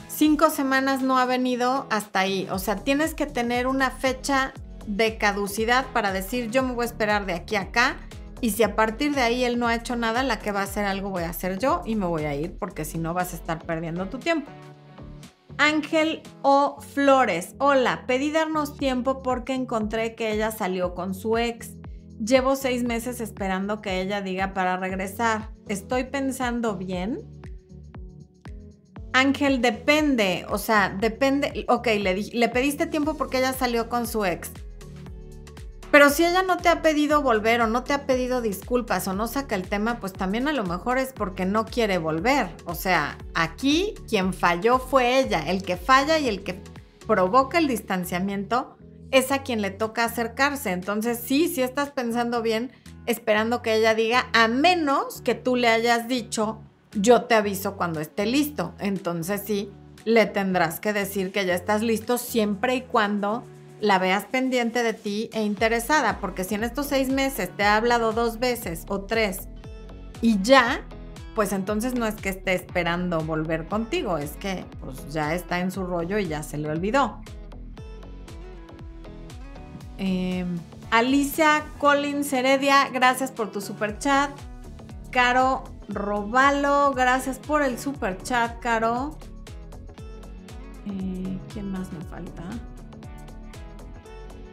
cinco semanas no ha venido, hasta ahí. O sea, tienes que tener una fecha de caducidad para decir yo me voy a esperar de aquí a acá y si a partir de ahí él no ha hecho nada, la que va a hacer algo voy a hacer yo y me voy a ir porque si no vas a estar perdiendo tu tiempo. Ángel O. Flores. Hola, pedí darnos tiempo porque encontré que ella salió con su ex. Llevo seis meses esperando que ella diga para regresar. ¿Estoy pensando bien? Ángel, depende. O sea, depende. Ok, le, le pediste tiempo porque ella salió con su ex. Pero si ella no te ha pedido volver o no te ha pedido disculpas o no saca el tema, pues también a lo mejor es porque no quiere volver. O sea, aquí quien falló fue ella. El que falla y el que provoca el distanciamiento es a quien le toca acercarse. Entonces sí, si estás pensando bien, esperando que ella diga, a menos que tú le hayas dicho, yo te aviso cuando esté listo. Entonces sí, le tendrás que decir que ya estás listo siempre y cuando la veas pendiente de ti e interesada, porque si en estos seis meses te ha hablado dos veces o tres y ya, pues entonces no es que esté esperando volver contigo, es que pues ya está en su rollo y ya se le olvidó. Em, Alicia Collins Heredia, gracias por tu super chat. Caro Robalo, gracias por el super chat, Caro. Eh, ¿Quién más me falta?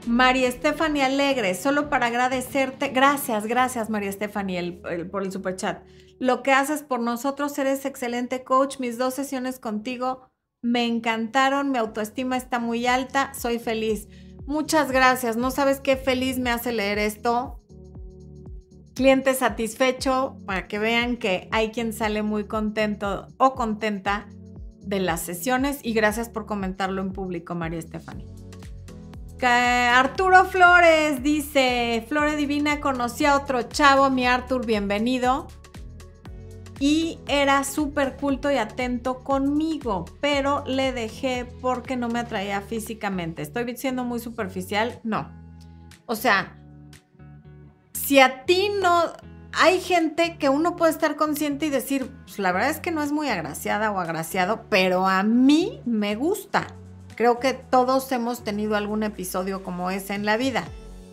María Estefania Alegre, solo para agradecerte. Gracias, gracias María Estefania por el super chat. Lo que haces por nosotros, eres excelente coach. Mis dos sesiones contigo me encantaron, mi autoestima está muy alta, soy feliz. Muchas gracias, no sabes qué feliz me hace leer esto. Cliente satisfecho para que vean que hay quien sale muy contento o contenta de las sesiones y gracias por comentarlo en público, María Estefania. Arturo Flores dice, Flore Divina conocí a otro chavo, mi Artur, bienvenido. Y era súper culto y atento conmigo, pero le dejé porque no me atraía físicamente. ¿Estoy siendo muy superficial? No. O sea, si a ti no... Hay gente que uno puede estar consciente y decir, pues la verdad es que no es muy agraciada o agraciado, pero a mí me gusta. Creo que todos hemos tenido algún episodio como ese en la vida.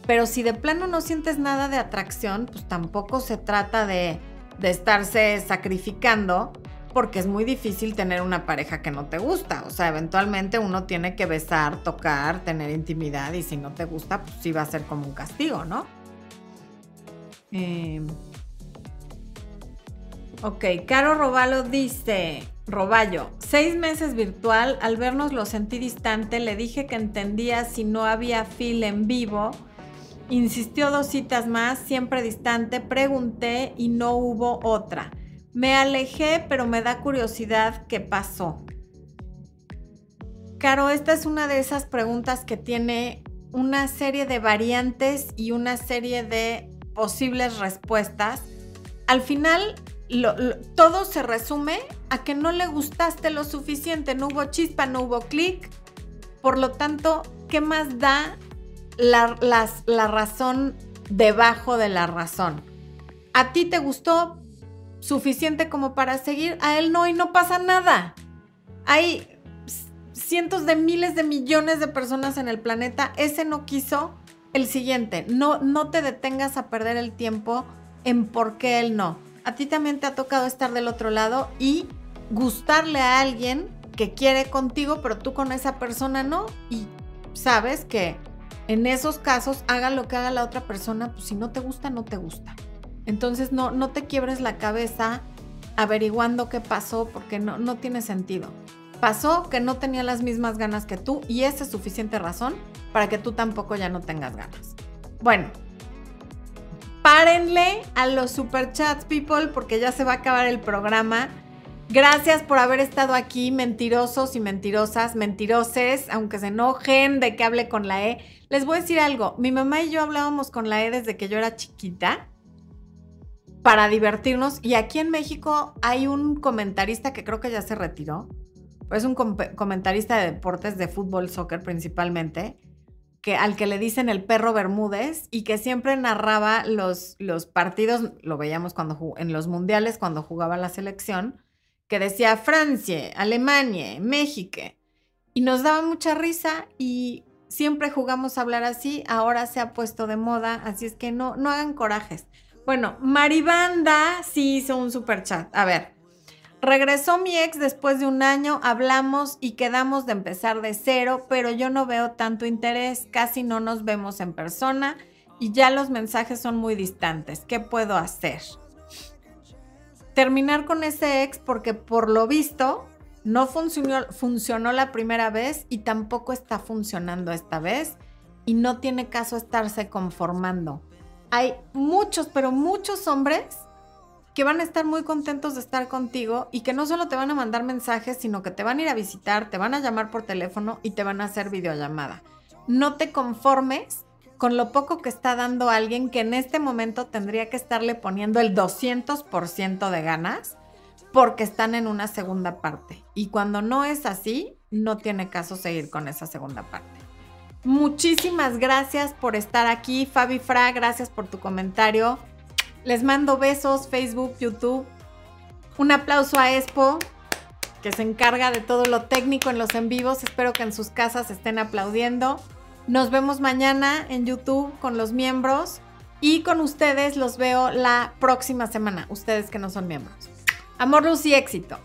Pero si de plano no sientes nada de atracción, pues tampoco se trata de, estarse sacrificando porque es muy difícil tener una pareja que no te gusta. O sea, eventualmente uno tiene que besar, tocar, tener intimidad y si no te gusta, pues sí va a ser como un castigo, ¿no? Eh... Ok, Caro Robalo dice, Roballo, seis meses virtual, al vernos lo sentí distante, le dije que entendía si no había fil en vivo, insistió dos citas más, siempre distante, pregunté y no hubo otra. Me alejé, pero me da curiosidad qué pasó. Caro, esta es una de esas preguntas que tiene una serie de variantes y una serie de posibles respuestas. Al final, todo se resume a que no le gustaste lo suficiente, no hubo chispa, no hubo clic. Por lo tanto, ¿qué más da la, la razón debajo de la razón? A ti te gustó suficiente como para seguir, a él no y no pasa nada. Hay cientos de miles de millones de personas en el planeta, ese no quiso, el siguiente, no, no te detengas a perder el tiempo en por qué él no a ti también te ha tocado estar del otro lado y gustarle a alguien que quiere contigo, pero tú con esa persona no. Y sabes que en esos casos, haga lo que haga la otra persona, pues si no te gusta, no te gusta. Entonces no, no te quiebres la cabeza averiguando qué pasó porque no, no tiene sentido. Pasó que no tenía las mismas ganas que tú y esa es suficiente razón para que tú tampoco ya no tengas ganas. Bueno, párenle a los superchats, people, porque ya se va a acabar el programa. Gracias por haber estado aquí, mentirosos y mentirosas, mentiroses, aunque se enojen de que hable con la E. Les voy a decir algo, mi mamá y yo hablábamos con la E desde que yo era chiquita para divertirnos. Y aquí en México hay un comentarista que creo que ya se retiró. Es un comentarista de deportes de fútbol, soccer principalmente, que, al que le dicen el perro Bermúdez y que siempre narraba los, los partidos, lo veíamos cuando en los mundiales cuando jugaba la selección, que decía Francia, Alemania, México. Y nos daba mucha risa y siempre jugamos a hablar así, ahora se ha puesto de moda, así es que no, no hagan corajes. Bueno, Maribanda sí hizo un super chat. A ver, regresó mi ex después de un año, hablamos y quedamos de empezar de cero, pero yo no veo tanto interés, casi no nos vemos en persona y ya los mensajes son muy distantes. ¿Qué puedo hacer? Terminar con ese ex porque por lo visto no funcionó, funcionó la primera vez y tampoco está funcionando esta vez y no tiene caso estarse conformando hay muchos, pero muchos hombres que van a estar muy contentos de estar contigo y que no solo te van a mandar mensajes, sino que te van a ir a visitar, te van a llamar por teléfono y te van a hacer videollamada. No te conformes con lo poco que está dando alguien que en este momento tendría que estarle poniendo el 200% de ganas porque están en una segunda parte. Y cuando no es así, no tiene caso seguir con esa segunda parte. Muchísimas gracias por estar aquí, Fabi Fra, gracias por tu comentario. Les mando besos, Facebook, YouTube. Un aplauso a Expo, que se encarga de todo lo técnico en los en vivos. Espero que en sus casas estén aplaudiendo. Nos vemos mañana en YouTube con los miembros y con ustedes los veo la próxima semana, ustedes que no son miembros. Amor, luz y éxito.